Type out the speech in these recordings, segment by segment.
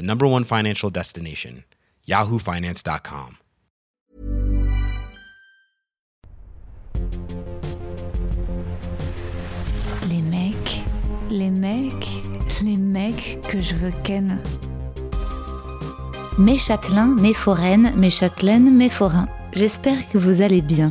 the number one financial destination, yahoofinance.com. Les mecs, les mecs, les mecs que je veux ken. Mes châtelains, mes foraines, mes châtelaines, mes forains. J'espère que vous allez bien.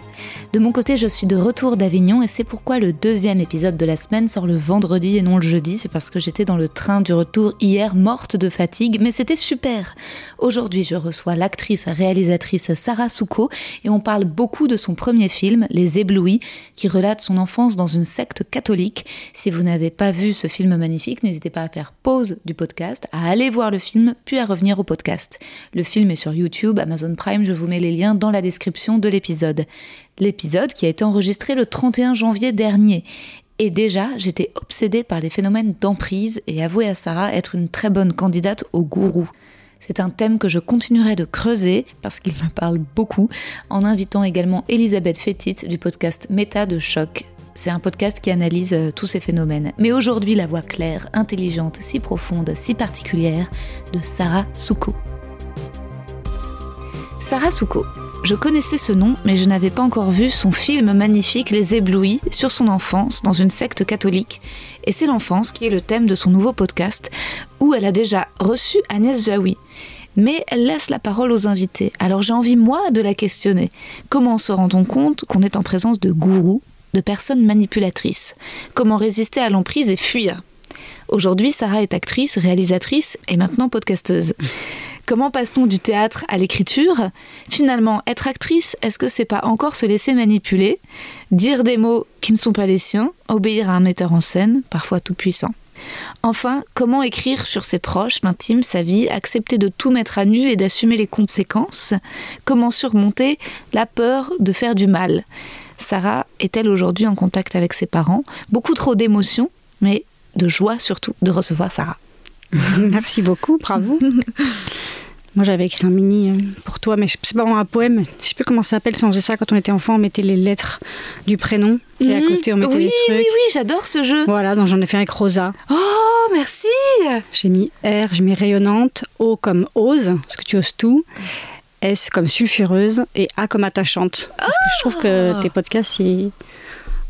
De mon côté, je suis de retour d'Avignon et c'est pourquoi le deuxième épisode de la semaine sort le vendredi et non le jeudi. C'est parce que j'étais dans le train du retour hier, morte de fatigue, mais c'était super. Aujourd'hui, je reçois l'actrice réalisatrice Sarah Souko et on parle beaucoup de son premier film, Les Éblouis, qui relate son enfance dans une secte catholique. Si vous n'avez pas vu ce film magnifique, n'hésitez pas à faire pause du podcast, à aller voir le film, puis à revenir au podcast. Le film est sur YouTube, Amazon Prime, je vous mets les liens dans la description de l'épisode l'épisode qui a été enregistré le 31 janvier dernier. Et déjà, j'étais obsédée par les phénomènes d'emprise et avoué à Sarah être une très bonne candidate au gourou. C'est un thème que je continuerai de creuser parce qu'il me parle beaucoup en invitant également Elisabeth Fétit du podcast Méta de Choc. C'est un podcast qui analyse euh, tous ces phénomènes. Mais aujourd'hui, la voix claire, intelligente, si profonde, si particulière de Sarah Souko. Sarah Souko, je connaissais ce nom, mais je n'avais pas encore vu son film magnifique Les Éblouis sur son enfance dans une secte catholique. Et c'est l'enfance qui est le thème de son nouveau podcast, où elle a déjà reçu Agnès Jaoui. Mais elle laisse la parole aux invités. Alors j'ai envie, moi, de la questionner. Comment se rend-on compte qu'on est en présence de gourous, de personnes manipulatrices? Comment résister à l'emprise et fuir? Aujourd'hui, Sarah est actrice, réalisatrice et maintenant podcasteuse. Comment passe-t-on du théâtre à l'écriture? Finalement, être actrice, est-ce que c'est pas encore se laisser manipuler? Dire des mots qui ne sont pas les siens Obéir à un metteur en scène, parfois tout puissant. Enfin, comment écrire sur ses proches, l'intime, sa vie, accepter de tout mettre à nu et d'assumer les conséquences? Comment surmonter la peur de faire du mal? Sarah est-elle aujourd'hui en contact avec ses parents? Beaucoup trop d'émotions, mais de joie surtout de recevoir Sarah. Merci beaucoup, bravo. Moi, j'avais écrit un mini euh, pour toi, mais c'est pas vraiment un poème. Je sais plus comment ça s'appelle. Si on faisait ça quand on était enfant, on mettait les lettres du prénom et à Mhm. côté on mettait oui, les trucs. Oui, oui, j'adore ce jeu. Voilà, donc j'en ai fait avec Rosa. Oh, merci. J'ai mis R, j'ai mis rayonnante, O comme ose, parce que tu oses tout, S comme sulfureuse et A comme attachante. Parce que je trouve que tes podcasts, ils-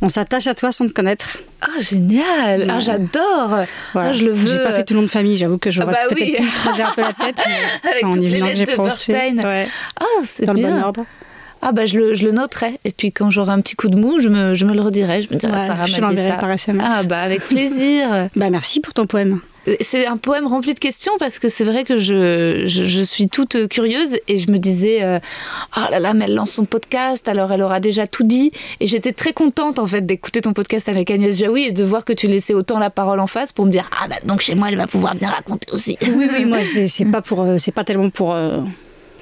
on s'attache à toi sans te connaître. Ah, génial. Ah, j'adore. Voilà. Ah, je le veux. J'ai pas fait tout le nom de famille, j'avoue que j'aurais Ah bah peut-être oui. pu creuser un peu la tête. mais Avec en y venant que j'ai pensé. Ouais, Ah, c'est dans le bien. bon ordre. Ah bah je le, je le noterai. Et puis quand j'aurai un petit coup de mou, je me, je me le redirai. Je me dirai, Ouais, Sarah m'a dit ça. par SMS. Ah bah avec plaisir. Bah merci pour ton poème. C'est un poème rempli de questions parce que c'est vrai que je, je, je suis toute curieuse et je me disais euh, oh là là mais elle lance son podcast alors elle aura déjà tout dit et j'étais très contente en fait d'écouter ton podcast avec Agnès Jaoui et de voir que tu laissais autant la parole en face pour me dire ah bah donc chez moi elle va pouvoir bien raconter aussi. Oui, oui, moi c'est pas pour, euh, c'est pas tellement pour euh,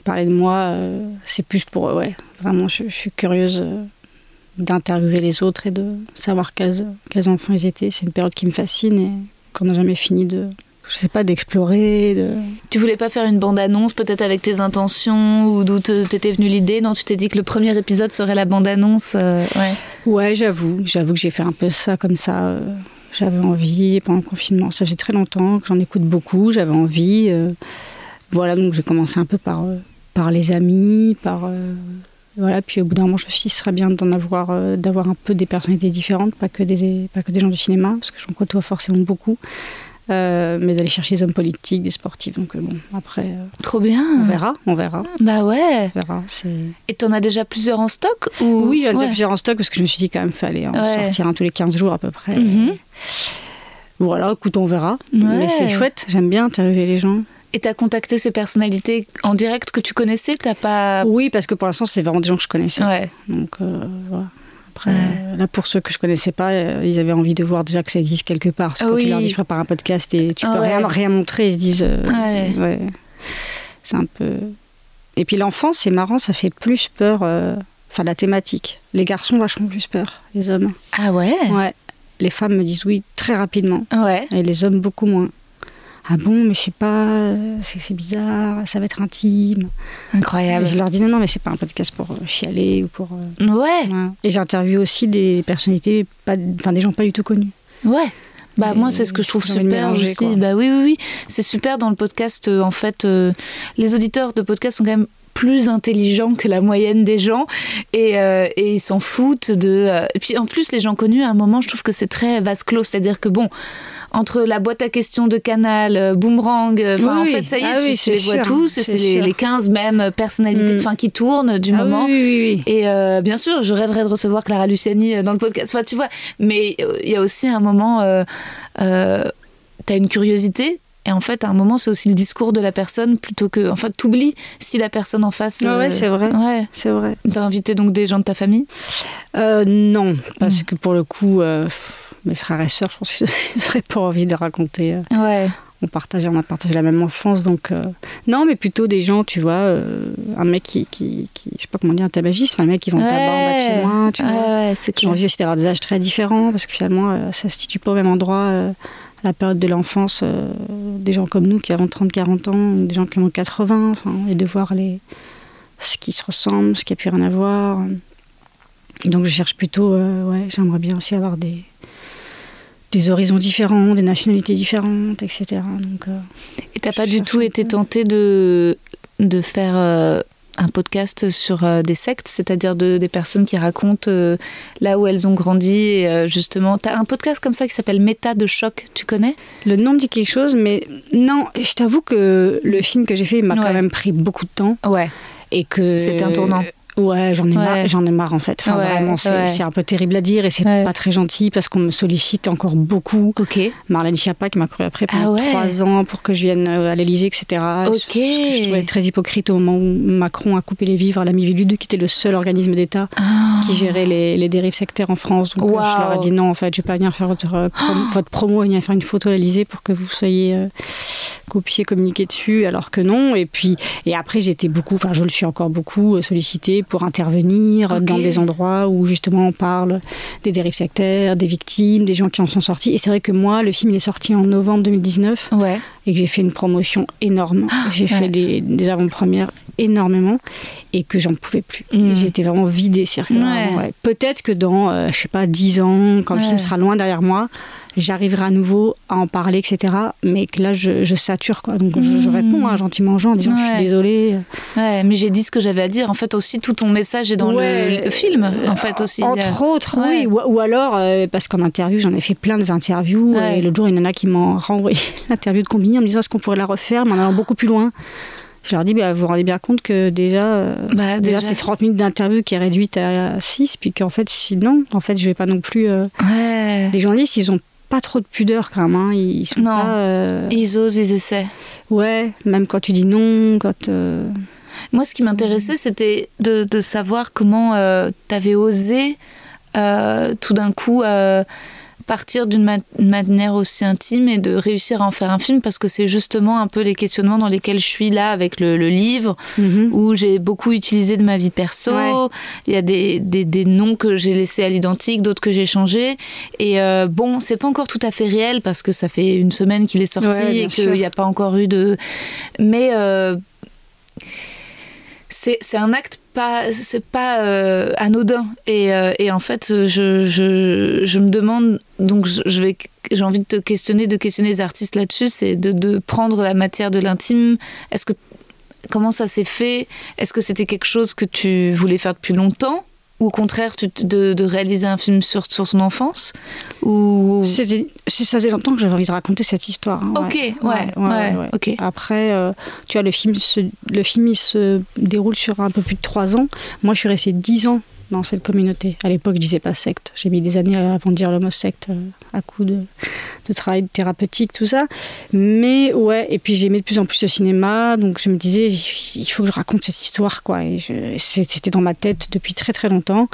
parler de moi. euh, c'est plus pour, euh, ouais, vraiment, je, je suis curieuse euh, d'interviewer les autres et de savoir quels, quels enfants ils étaient. C'est une période qui me fascine et qu'on n'a jamais fini de, je sais pas, d'explorer. De... Tu voulais pas faire une bande-annonce peut-être avec tes intentions ou d'où t'était venue l'idée? Non, tu t'es dit que le premier épisode serait la bande-annonce. euh, ouais. Ouais, j'avoue, j'avoue que j'ai fait un peu ça comme ça. euh, J'avais envie pendant le confinement. Ça faisait très longtemps que j'en écoute beaucoup. J'avais envie. euh, voilà, donc j'ai commencé un peu par, par les amis, par. Voilà, puis au bout d'un moment, je me suis dit, ce serait bien d'en avoir, euh, d'avoir un peu des personnalités différentes, pas que des, pas que des gens du cinéma, parce que j'en côtoie forcément beaucoup. Euh, mais d'aller chercher des hommes politiques, des sportifs. Donc euh, bon, après, Trop bien. on verra, on verra. Bah ouais. On verra. C'est... Et t'en as déjà plusieurs en stock ou... Oui, j'en ai déjà Ouais. plusieurs en stock parce que je me suis dit quand même fallait en Ouais. sortir un tous les 15 jours à peu près. Mhm. Voilà, écoute, on verra. Ouais. Mais c'est chouette, j'aime bien interviewer les gens. Et t'as contacté ces personnalités en direct que tu connaissais T'as pas. Oui, parce que pour l'instant, c'est vraiment des gens que je connaissais. Ouais. Donc euh, voilà. Après, Ouais. euh, là, pour ceux que je connaissais pas, euh, ils avaient envie de voir déjà que ça existe quelque part. Parce que quand oui. tu leur dis je prépare un podcast et tu Ah peux ouais. rien, rien montrer, ils se disent euh, Ouais. C'est un peu. Et puis l'enfant, c'est marrant, ça fait plus peur. euh, Enfin, la thématique. Les garçons, vachement plus peur. Les hommes. Ah ouais? Ouais. Les femmes me disent oui très rapidement. Ouais. Et les hommes, beaucoup moins. Ah bon, mais je sais pas, c'est bizarre, ça va être intime. Et Incroyable. je leur dis non, non, mais c'est pas un podcast pour euh, chialer ou pour. euh, Ouais. Ouais. Et j'interviewe aussi des personnalités, pas, enfin des gens pas du tout connus. Ouais. Bah moi c'est ce que je trouve super aussi. quoi. Bah oui oui oui, c'est super dans le podcast euh, en fait euh, les auditeurs de podcast sont quand même plus intelligents que la moyenne des gens et, euh, et ils s'en foutent de euh, et puis en plus les gens connus à un moment je trouve que c'est très vase clos c'est-à-dire que bon entre la boîte à questions de Canal, euh, Boomerang, enfin Oui, en fait ça y est, Ah tu, oui, tu c'est les vois tous et c'est les, les 15 mêmes personnalités Mm. enfin qui tournent du Ah moment. oui. Et euh, bien sûr, je rêverais de recevoir Clara Luciani dans le podcast. Enfin, tu vois, mais il y a aussi un moment, euh, euh, tu as une curiosité. Et en fait, à un moment, c'est aussi le discours de la personne plutôt que. Enfin, t'oublies si la personne en face. Ah ouais, c'est vrai. Ouais. C'est vrai. T'as invité donc des gens de ta famille? Euh, non, parce Mm. que pour le coup, euh, mes frères et sœurs, je pense qu'ils n'auraient pas envie de raconter. euh, Ouais. on partage, on a partagé la même enfance, donc euh, non, mais plutôt des gens, tu vois, euh, un mec qui, qui, qui- je sais pas comment dire, un tabagiste, enfin, un mec qui vend le tabac en bas de chez moi, tu ouais, vois. ouais, c'est J'ai envie aussi d'avoir des âges très différents parce que finalement, euh, ça se situe pas au même endroit. La période de l'enfance, euh, des gens comme nous qui avons 30-40 ans, des gens qui ont 80, enfin, et de voir les, ce qui se ressemble, ce qui a pu rien à voir. Donc je cherche plutôt, euh, ouais, j'aimerais bien aussi avoir des, des horizons différents, des nationalités différentes, etc. Donc, euh, Et t'as pas du tout été peu. tenté de, de faire un podcast sur euh, des sectes, c'est-à-dire de, des personnes qui racontent euh, là où elles ont grandi et euh, justement. T'as un podcast comme ça qui s'appelle Méta de choc, tu connais? Le nom me dit quelque chose, mais non, je t'avoue que le film que j'ai fait, il m'a Ouais. quand même pris beaucoup de temps. Ouais. et que C'était un tournant. Ouais, j'en ai Ouais. marre, j'en ai marre en fait. Enfin, Ouais, vraiment, c'est ouais. un peu terrible à dire et c'est pas très gentil parce qu'on me sollicite encore beaucoup. Ok. Marlène Schiappa qui m'a couru après Ah pendant ouais. trois ans pour que je vienne euh, à l'Elysée, etc. Ok. Ce que je trouvais très hypocrite au moment où Macron a coupé les vivres à la Mivilude, qui était le seul organisme d'État Ah. qui gérait les, les dérives sectaires en France. Donc euh, je leur ai dit non, en fait, je vais pas venir faire votre, euh, prom- votre promo, venir faire une photo à l'Elysée pour que vous soyez euh, puissiez communiquer dessus, alors que non. Et puis, et après, j'étais beaucoup, enfin, je le suis encore beaucoup euh, sollicité pour intervenir dans des endroits où justement on parle des dérives sectaires, des victimes, des gens qui en sont sortis. Et c'est vrai que moi, le film il est sorti en novembre 2019 Ouais. et que j'ai fait une promotion énorme. J'ai ouais. fait des, des avant-premières énormément et que j'en pouvais plus. Mm. J'ai été vraiment vidée. Ouais. Peut-être que dans, euh, je sais pas, 10 ans, quand le film sera loin derrière moi, j'arriverai à nouveau à en parler, etc. Mais que là, je, je sature, quoi. Donc, je, je Mm. réponds hein, gentiment aux gens en disant je Ouais. suis désolée. Ouais, mais j'ai dit ce que j'avais à dire. En fait, aussi, tout ton message est dans le- Ouais. le, film. En fait, aussi. Entre autres, oui. Ou, ou alors, euh, parce qu'en interview, j'en ai fait plein des interviews. Et l'autre jour, il y en a qui m'ont renvoyé l'interview de Combini en me disant est-ce qu'on pourrait la refaire, mais en allant beaucoup plus loin. Je leur dis, bah, vous vous rendez bien compte que déjà, euh, Bah, déjà, déjà, c'est 30 minutes d'interview qui est réduite à 6, puis qu'en fait, sinon, en fait, je vais pas non plus. euh, Ouais. Les journalistes, ils ont pas trop de pudeur quand même. hein. Ils sont Non. pas. euh, Ils osent, ils essaient. Ouais, même quand tu dis non, quand. euh, Moi, ce qui m'intéressait, c'était de, de savoir comment tu avais osé euh, tout d'un coup euh, partir d'une ma- manière aussi intime et de réussir à en faire un film parce que c'est justement un peu les questionnements dans lesquels je suis là avec le, le livre mhm. où j'ai beaucoup utilisé de ma vie perso. Ouais. Il y a des, des, des noms que j'ai laissés à l'identique, d'autres que j'ai changés. Et euh, bon, c'est pas encore tout à fait réel parce que ça fait une semaine qu'il est sorti Ouais, et qu'il n'y a pas encore eu de. Mais euh, c'est c'est un acte c'est pas euh, anodin. Et, euh, et en fait je, me demande donc j'ai envie de te questionner de questionner les artistes là-dessus c'est de, de prendre la matière de l'intime. Est-ce que comment ça s'est fait? Est-ce que c'était quelque chose que tu voulais faire depuis longtemps? Ou au contraire, tu, de, de, réaliser un film sur, sur son enfance ou... Ça faisait longtemps que j'avais envie de raconter cette histoire. Hein, ok, ouais, ouais, ok. Après, euh, tu vois, le film, se, le film il se déroule sur un peu plus de trois ans. Moi, je suis restée dix ans dans cette communauté. À l'époque, je disais pas secte. J'ai mis des années avant de dire le secte, euh, à coup de, travail thérapeutique, tout ça. Mais ouais, et puis j'aimais de plus en plus le cinéma, donc je me disais, il faut que je raconte cette histoire, quoi. Et c'était dans ma tête depuis très très longtemps.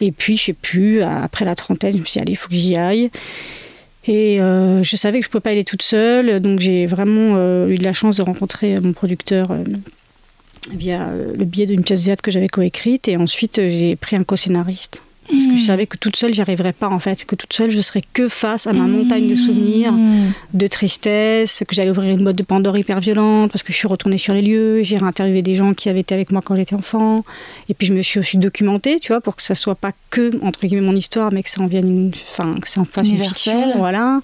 Et puis, je sais plus, après la trentaine, je me suis dit, allez, il faut que j'y aille. Et euh, je savais que je pouvais pas aller toute seule, donc j'ai vraiment euh, eu de la chance de rencontrer mon producteur via euh, le biais d'une pièce de théâtre que j'avais coécrite. Et ensuite, euh, j'ai pris un co-scénariste. Parce que je hmm. savais que toute seule, j'y arriverais pas en fait. Que toute seule, je serais que face à ma montagne de souvenirs, de tristesse, que j'allais ouvrir une boîte de Pandore hyper violente, parce que je suis retournée sur les lieux, j'ai réinterviewé des gens qui avaient été avec moi quand j'étais enfant. Et puis je me suis aussi documentée, tu vois, pour que ça soit pas que, entre guillemets, mon histoire, mais que ça en vienne une. Enfin, que ça en fasse une fiction. Voilà.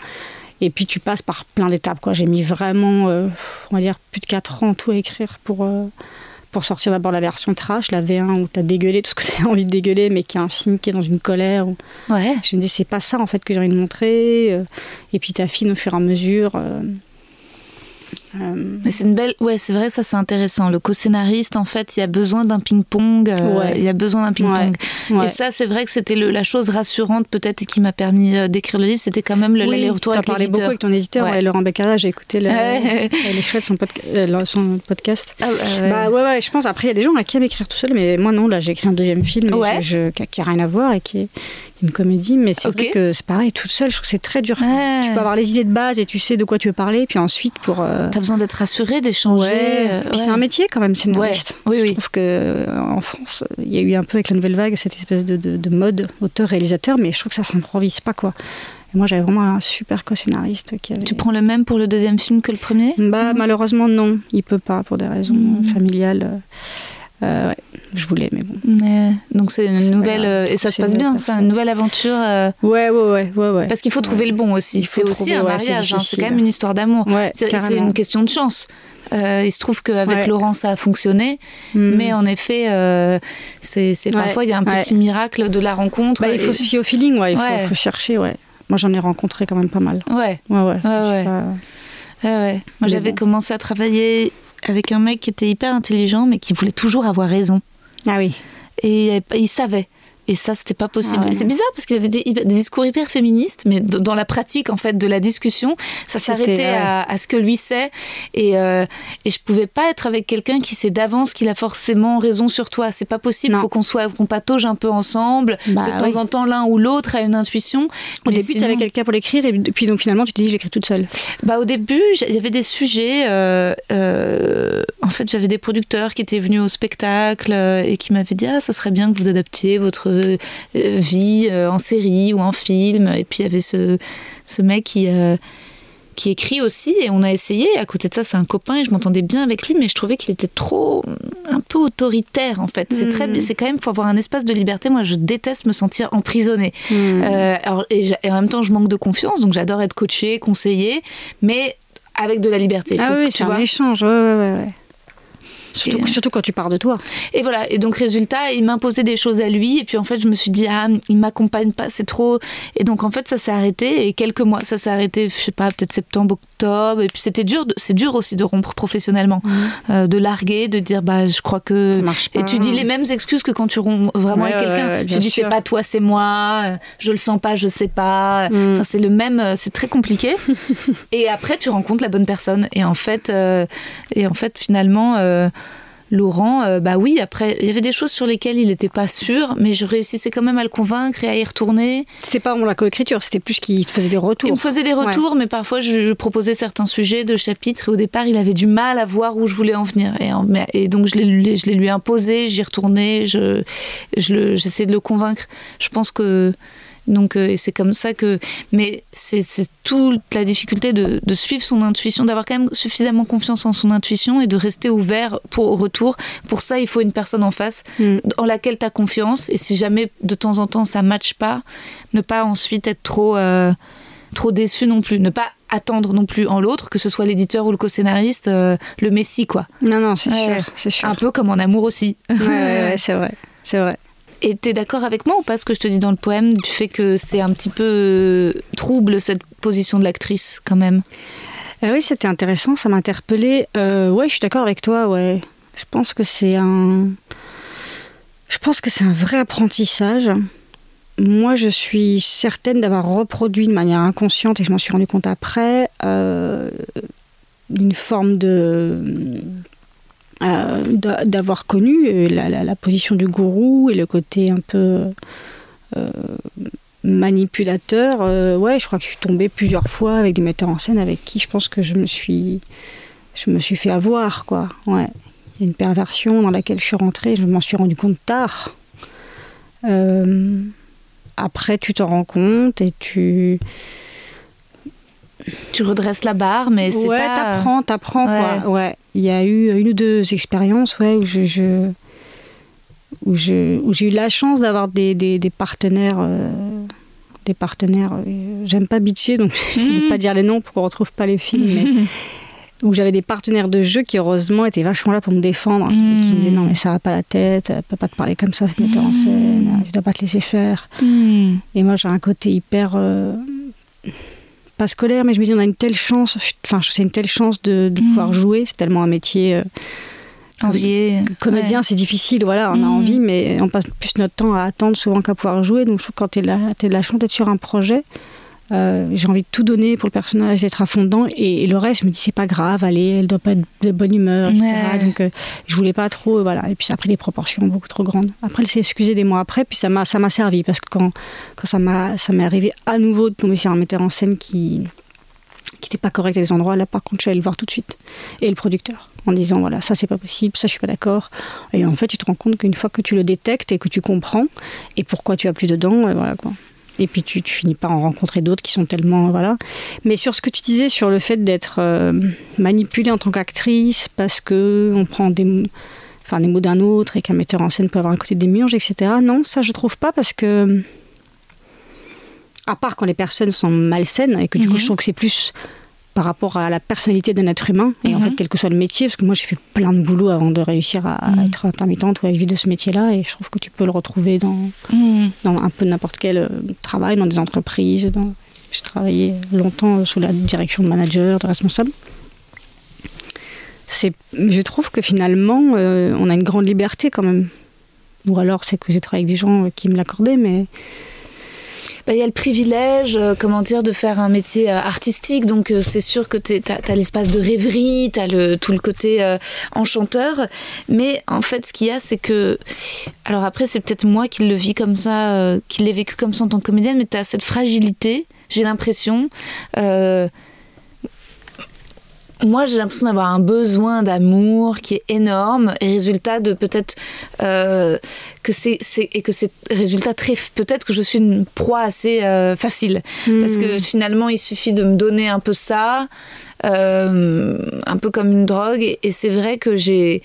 Et puis tu passes par plein d'étapes, quoi. J'ai mis vraiment, euh, on va dire, plus de 4 ans tout à écrire pour pour sortir d'abord la version trash, la V1 où tu as dégueulé tout ce que tu as envie de dégueuler, mais qui est un film qui est dans une colère. Ouais. Je me dis, c'est pas ça en fait que j'ai envie de montrer. Euh, et puis tu affines au fur et à mesure. Euh, c'est une belle, ouais, c'est vrai, ça c'est intéressant. Le co-scénariste, en fait, il y a besoin d'un ping-pong. Euh, il y a besoin d'un ping-pong. Et ça, c'est vrai que c'était la chose rassurante peut-être qui m'a permis euh, d'écrire le livre. C'était quand même le, oui, avec parlé beaucoup avec ton éditeur, Laurent Beccara. J'ai écouté le, les chouettes son, son podcast. Ah, bah ouais, ouais. Je pense. Après, il y a des gens qui aiment écrire tout seul, mais moi non. Là, j'ai écrit un deuxième film je, qui n'a rien à voir et qui est une comédie, mais c'est vrai que c'est pareil, toute seule, je trouve que c'est très dur. Tu peux avoir les idées de base et tu sais de quoi tu veux parler, puis ensuite pour. Euh... Besoin d'être rassuré, d'échanger. Euh, c'est un métier quand même, scénariste. Oui, je trouve que euh, en France, il y a eu un peu avec la nouvelle vague cette espèce de, de, mode auteur-réalisateur, mais je trouve que ça s'improvise pas quoi. Et moi, j'avais vraiment un super co-scénariste qui avait... Tu prends le même pour le deuxième film que le premier? Bah, malheureusement, non. Il peut pas, pour des raisons mmh. familiales. Euh, ouais, je voulais, mais bon. donc c'est une nouvelle euh, et ça se passe bien, c'est une nouvelle aventure. Euh, ouais, ouais, ouais, ouais, Parce qu'il faut trouver le bon aussi. C'est aussi un mariage, hein, c'est quand même une histoire d'amour. c'est une question de chance. il se trouve qu'avec Laurent ça a fonctionné, hmm. mais en effet, c'est parfois il y a un petit miracle de la rencontre. Bah, il faut se fier au feeling, ouais, il faut, chercher, ouais. Moi j'en ai rencontré quand même pas mal. Ouais, ouais, ouais. ouais, ouais. Moi j'avais commencé à travailler avec un mec qui était hyper intelligent, mais qui voulait toujours avoir raison. Ah oui. Et il savait. Et ça, c'était pas possible. Ah c'est bizarre parce qu'il y avait des, discours hyper féministes, mais dans la pratique en fait de la discussion, ça s'arrêtait à, ce que lui sait. Et, euh, et je pouvais pas être avec quelqu'un qui sait d'avance qu'il a forcément raison sur toi. C'est pas possible. Il faut qu'on soit, qu'on patauge un peu ensemble. Bah de temps en temps, l'un ou l'autre a une intuition. Au début, tu avais quelqu'un pour l'écrire, et puis donc finalement, tu te dis j'écris toute seule. Bah au début, il y avait des sujets. Euh, euh, en fait, j'avais des producteurs qui étaient venus au spectacle et qui m'avaient dit ah ça serait bien que vous adaptiez votre euh, vie euh, en série ou en film. Et puis il y avait ce, ce mec qui, euh, qui écrit aussi et on a essayé. À côté de ça, c'est un copain et je m'entendais bien avec lui, mais je trouvais qu'il était trop un peu autoritaire en fait. C'est très, hmm. c'est quand même faut avoir un espace de liberté. Moi, je déteste me sentir emprisonnée. Hmm. alors, et, en même temps, je manque de confiance, donc j'adore être coachée, conseillée, mais avec de la liberté. Ah oui, c'est un échange. Ouais, ouais, ouais. Surtout, quand tu pars de toi. Et voilà. Et donc, résultat, il m'imposait des choses à lui. Et puis, en fait, je me suis dit, ah, il m'accompagne pas, c'est trop. Et donc, en fait, ça s'est arrêté. Et quelques mois, ça s'est arrêté, je sais pas, peut-être septembre, octobre. Et puis, c'était dur. C'est dur aussi de rompre professionnellement, mmh. euh, de larguer, de dire, bah, je crois que. Et tu dis les mêmes excuses que quand tu romps vraiment avec quelqu'un. tu dis, c'est pas toi, c'est moi. Je le sens pas, je sais pas. Mmh. Enfin, c'est le même. Euh, c'est très compliqué. et après, tu rencontres la bonne personne. Et en fait, euh, et en fait, finalement. Laurent, euh, bah oui, après, il y avait des choses sur lesquelles il n'était pas sûr, mais je réussissais quand même à le convaincre et à y retourner. C'était pas la coécriture, c'était plus qu'il faisait des retours. Il me faisait des retours, mais parfois je proposais certains sujets de chapitres et au départ, il avait du mal à voir où je voulais en venir. Et, donc, je les, je les lui imposé, j'y retournais, je, j'essayais de le convaincre. Je pense que donc, euh, c'est comme ça que. Mais c'est toute la difficulté de, suivre son intuition, d'avoir quand même suffisamment confiance en son intuition et de rester ouvert pour au retour. Pour ça, il faut une personne en face mm. en laquelle tu as confiance. Et si jamais de temps en temps ça ne matche pas, ne pas ensuite être trop, euh, trop déçu non plus. Ne pas attendre non plus en l'autre, que ce soit l'éditeur ou le co-scénariste, euh, le messie, quoi. Non, non, c'est sûr, c'est sûr. Un peu comme en amour aussi. ouais, ouais c'est vrai. C'est vrai. Et t'es d'accord avec moi ou pas ce que je te dis dans le poème du fait que c'est un petit peu trouble cette position de l'actrice quand même? Ah Oui, c'était intéressant, ça m'a interpellée. Euh, ouais, je suis d'accord avec toi, ouais. Je pense que c'est un. Je pense que c'est un vrai apprentissage. Moi, je suis certaine d'avoir reproduit de manière inconsciente, et je m'en suis rendu compte après, euh, une forme de. Euh, d'avoir connu euh, la, position du gourou et le côté un peu manipulateur. ouais, je crois que je suis tombée plusieurs fois avec des metteurs en scène avec qui je pense que je me suis, je me suis fait avoir, quoi. Ouais une perversion dans laquelle je suis rentrée. Je m'en suis rendu compte tard. Euh, après, tu t'en rends compte et tu. Tu redresses la barre, mais c'est ouais, pas. t'apprends, t'apprends quoi. Ouais. Il y a eu une ou deux expériences, ouais, où je, où je, où j'ai eu la chance d'avoir des, des, partenaires. Euh, des partenaires. Euh, j'aime pas bitcher, donc je ne vais pas dire les noms pour qu'on retrouve pas les films, mais où j'avais des partenaires de jeu qui heureusement étaient vachement là pour me défendre, qui me disaient non mais ça va pas la tête, elle peut pas te parler comme ça, cette metteur en hmm. scène, tu dois pas te laisser faire. Et moi j'ai un côté hyper euh, pas scolaire, mais je me dis on a une telle chance, enfin c'est une telle chance de, pouvoir hmm. jouer, c'est tellement un métier. Euh, Envié. Comédien, c'est difficile, voilà, on a envie, mais on passe plus notre temps à attendre souvent qu'à pouvoir jouer. Donc je trouve que quand tu es, es de la chance d'être sur un projet, euh, j'ai envie de tout donner pour le personnage, d'être à fond dedans. Et, le reste, je me dis, c'est pas grave, allez, elle doit pas être de bonne humeur, etc. Donc, euh, je voulais pas trop, voilà. Et puis, ça a pris des proportions beaucoup trop grandes. Après, elle s'est excusée des mois après, puis ça m'a, ça m'a servi, parce que quand, quand ça, m'a, ça m'est arrivé à nouveau de tomber sur un metteur en scène qui qui n'était pas correct à des endroits, là, par contre, je suis allée le voir tout de suite. Et le producteur, en disant, voilà, ça, c'est pas possible, ça, je suis pas d'accord. Et en fait, tu te rends compte qu'une fois que tu le détectes et que tu comprends, et pourquoi tu as plus dedans, voilà, quoi. Et puis tu, finis par en rencontrer d'autres qui sont tellement. Voilà. Mais sur ce que tu disais sur le fait d'être euh, manipulée en tant qu'actrice parce qu'on prend des, enfin, des mots d'un autre et qu'un metteur en scène peut avoir un côté démiurge, etc. Non, ça je trouve pas parce que. À part quand les personnes sont malsaines et que du coup mhm. je trouve que c'est plus par rapport à la personnalité d'un être humain et en mhm. fait quel que soit le métier parce que moi j'ai fait plein de boulot avant de réussir à, mhm. être intermittente ou à vivre de ce métier là et je trouve que tu peux le retrouver dans, mhm. dans un peu n'importe quel euh, travail dans des entreprises dans... j'ai travaillé longtemps sous la direction de manager de responsable je trouve que finalement euh, on a une grande liberté quand même ou alors c'est que j'ai travaillé avec des gens qui me l'accordaient mais bah, y a le privilège, euh, comment dire, de faire un métier euh, artistique. Donc, euh, c'est sûr que tu as, l'espace de rêverie, tu as le, tout le côté enchanteur. Mais en fait, ce qu'il y a, c'est que. Alors, après, c'est peut-être moi qui le vis comme ça, qui l'ai vécu comme ça en tant que comédienne, mais tu as cette fragilité, j'ai l'impression moi j'ai l'impression d'avoir un besoin d'amour qui est énorme et résultat de peut-être euh, que c'est et que c'est résultat très peut-être que je suis une proie assez euh, facile parce que hmm. finalement il suffit de me donner un peu ça euh, un peu comme une drogue et, c'est vrai que j'ai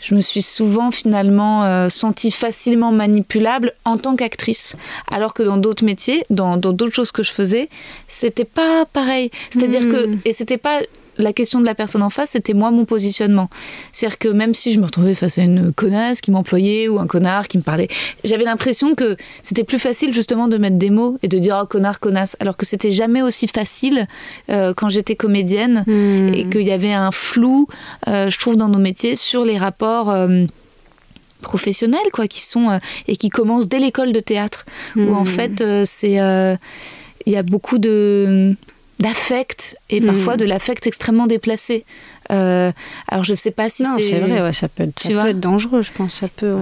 je me suis souvent finalement sentie facilement manipulable en tant qu'actrice, alors que dans d'autres métiers, dans d'autres choses que je faisais, c'était pas pareil. C'est-à-dire que hmm. et c'était pas la question de la personne en face, c'était moi mon positionnement. C'est-à-dire que même si je me retrouvais face à une connasse qui m'employait ou un connard qui me parlait, j'avais l'impression que c'était plus facile justement de mettre des mots et de dire oh connard, connasse, alors que c'était jamais aussi facile euh, quand j'étais comédienne hmm. et qu'il y avait un flou, euh, je trouve, dans nos métiers sur les rapports. Euh, professionnels quoi qui sont et qui commencent dès l'école de théâtre où en hmm. fait c'est il y a beaucoup de d'affect et hmm. parfois de l'affect extrêmement déplacé. Euh, alors je ne sais pas si c'est. c'est vrai, ça, peut être, ça peut être dangereux, je pense. Ça peut,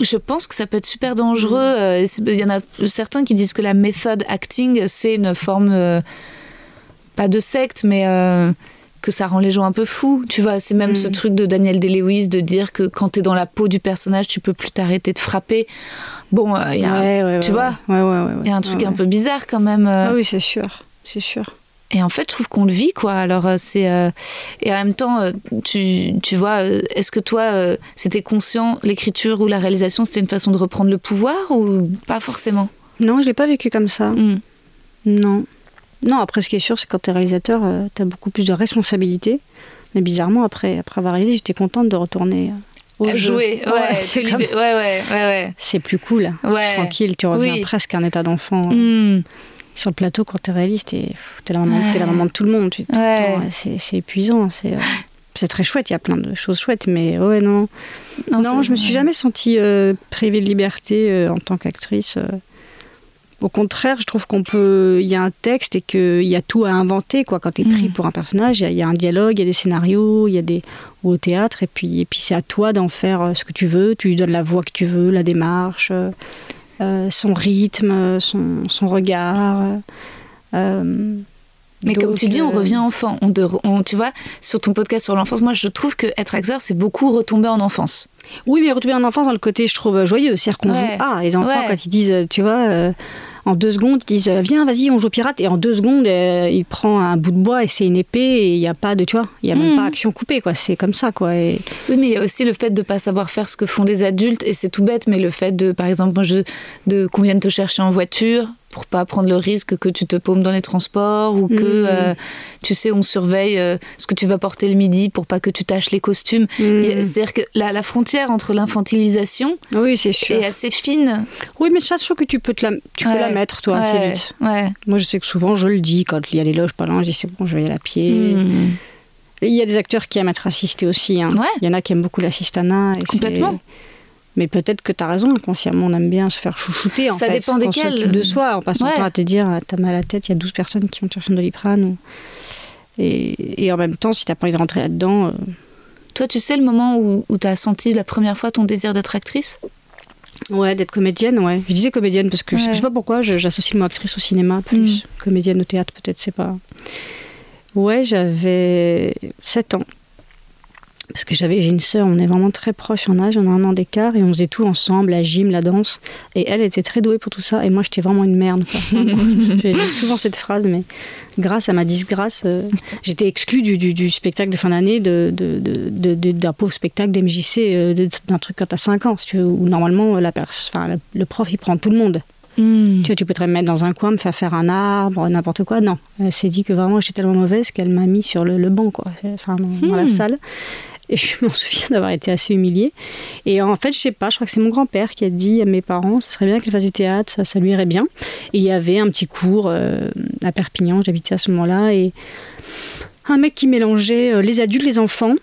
Je pense que ça peut être super dangereux. Hmm. Euh, il y en a certains qui disent que la méthode acting, c'est une forme, euh, pas de secte, mais que ça rend les gens un peu fous. Tu vois, c'est même ce hmm. truc de Daniel Day-Lewis de dire que quand tu es dans la peau du personnage, tu peux plus t'arrêter de frapper. Bon, il y a, tu vois, il y a un truc un peu bizarre quand même. Ah oui, c'est sûr, c'est sûr. Et en fait, je trouve qu'on le vit, quoi. Alors, euh, c'est. Euh, et en même temps, euh, tu, tu vois, est-ce que toi, c'était conscient, l'écriture ou la réalisation, c'était une façon de reprendre le pouvoir ou pas forcément? Non, je l'ai pas vécu comme ça. Hmm. Non. Non, après, ce qui est sûr, c'est que quand tu es réalisateur, tu as beaucoup plus de responsabilités. Mais bizarrement, après, après avoir réalisé, j'étais contente de retourner au jeu. Jouer, ouais, c'est comme- ouais, ouais, ouais, ouais. c'est plus cool. Ouais. Tranquille, tu reviens Oui. presque à un état d'enfant. Hmm. Sur le plateau, quand t'es réaliste, t'es t'es la, maman- t'es la maman de tout le monde. tu- Ouais. c'est c'est épuisant. C'est euh, c'est très chouette, il y a plein de choses chouettes, mais ouais, non. Non, c'est- je me suis jamais sentie euh, privée de liberté euh, en tant qu'actrice. Au contraire, je trouve qu'on peut. Il y a un texte et qu'il y a tout à inventer. Quoi. Quand tu es pris Mhm. pour un personnage, il y a- il y, a un dialogue, il y a des scénarios, il y a des. ou au théâtre, et puis, et puis c'est à toi d'en faire ce que tu veux. Tu lui donnes la voix que tu veux, la démarche, son rythme, euh, son, son regard. euh, euh, Mais comme tu dis, on euh, revient enfant. On, de- on- tu vois, sur ton podcast sur l'enfance, moi je trouve que être acteur, c'est beaucoup retomber en enfance. Oui, mais retomber en enfance dans le côté, je trouve, euh, joyeux. C'est-à-dire qu'on Ouais. joue Ah, les enfants, Ouais. quand ils disent, euh, tu vois, euh, en deux secondes, ils disent, viens, vas-y, on joue au pirate. Et en deux secondes, euh, il prend un bout de bois et c'est une épée et il n'y a pas de, tu vois, il n'y a même Mhm. pas action coupée, quoi. C'est comme ça, quoi. Et... Oui, mais il y a aussi le fait de pas savoir faire ce que font les adultes, et c'est tout bête, mais le fait de, par exemple, moi, je, de qu'on vienne te chercher en voiture pour pas prendre le risque que tu te paumes dans les transports ou que, Mhm. euh, tu sais, on surveille euh, ce que tu vas porter le midi pour pas que tu tâches les costumes. Et C'est-à-dire que la, la frontière entre l'infantilisation Oui, c'est sûr. est assez fine. Oui, mais ça, je trouve que tu peux, te la, tu peux la mettre, toi, assez vite. Ouais. Moi, je sais que souvent, je le dis quand il y a les loges pas loin, je dis, c'est bon, je vais y aller à pied. Et Il y a des acteurs qui aiment être assistés aussi. hein. Il y en a qui aiment beaucoup l'assistanat. Complètement. Mais peut-être que tu as raison, inconsciemment, on aime bien se faire chouchouter. En Ça fait, dépend desquels. de soi, en passant Ouais. pas à te dire, ah, t'as mal à la tête, il y a 12 personnes qui vont te chercher un doliprane. ou- Et, et en même temps, si t'as pas envie de rentrer là-dedans, euh, Toi, tu sais le moment où, où tu as senti la première fois ton désir d'être actrice? Ouais, d'être comédienne, ouais. Je disais comédienne parce que je Ouais. je sais pas pourquoi, j'associe le mot actrice au cinéma plus. Mm. Comédienne au théâtre, peut-être, c'est pas. Ouais, j'avais 7 ans. Parce que j'avais, j'ai une sœur, on est vraiment très proches en âge, on a un an d'écart et on faisait tout ensemble, la gym, la danse. Et elle était très douée pour tout ça et moi j'étais vraiment une merde. J'ai souvent cette phrase, mais grâce à ma disgrâce, euh, j'étais exclue du, du- du spectacle de fin d'année, de, de- de- de- d'un pauvre spectacle d'MJC, euh, d'un truc quand t'as 5 ans, si tu veux, où normalement la le- prof il prend tout le monde. Hmm. Tu vois, tu peux te mettre dans un coin, me faire faire un arbre, n'importe quoi. Non, elle s'est dit que vraiment j'étais tellement mauvaise qu'elle m'a mis sur le, le banc, quoi. Enfin, dans, dans la Hmm. salle. Et je m'en souviens d'avoir été assez humiliée. Et en fait, je sais pas, je crois que c'est mon grand-père qui a dit à mes parents, ce serait bien qu'elle fasse du théâtre, ça, lui irait bien. Et il y avait un petit cours euh, à Perpignan, j'habitais à ce moment-là, et un mec qui mélangeait euh, les adultes, les enfants,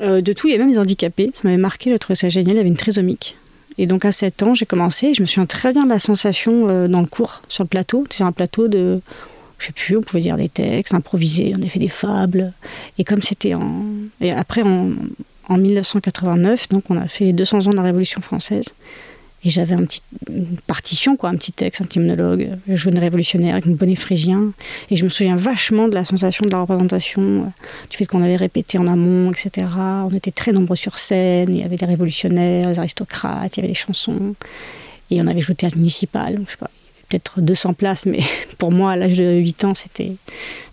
euh, de tout, il y avait même des handicapés. Ça m'avait marqué, je trouvais ça génial, il y avait une trisomique. Et donc à 7 ans, j'ai commencé, et je me souviens très bien de la sensation dans le cours, sur le plateau, sur un plateau de, je sais plus, on pouvait dire des textes, improviser, on a fait des fables. Et comme c'était en... Et après, en, en 1989, donc on a fait les 200 ans de la Révolution française. Et j'avais un petit, une partition, quoi, un petit texte, un petit monologue. Je jouais une révolutionnaire avec une bonnet phrygien. Et je me souviens vachement de la sensation de la représentation, euh, du fait qu'on avait répété en amont, etc. On était très nombreux sur scène. Il y avait des révolutionnaires, des aristocrates, il y avait des chansons. Et on avait joué au théâtre municipal. Je sais pas, peut-être 200 places, mais pour moi, à l'âge de 8 ans, c'était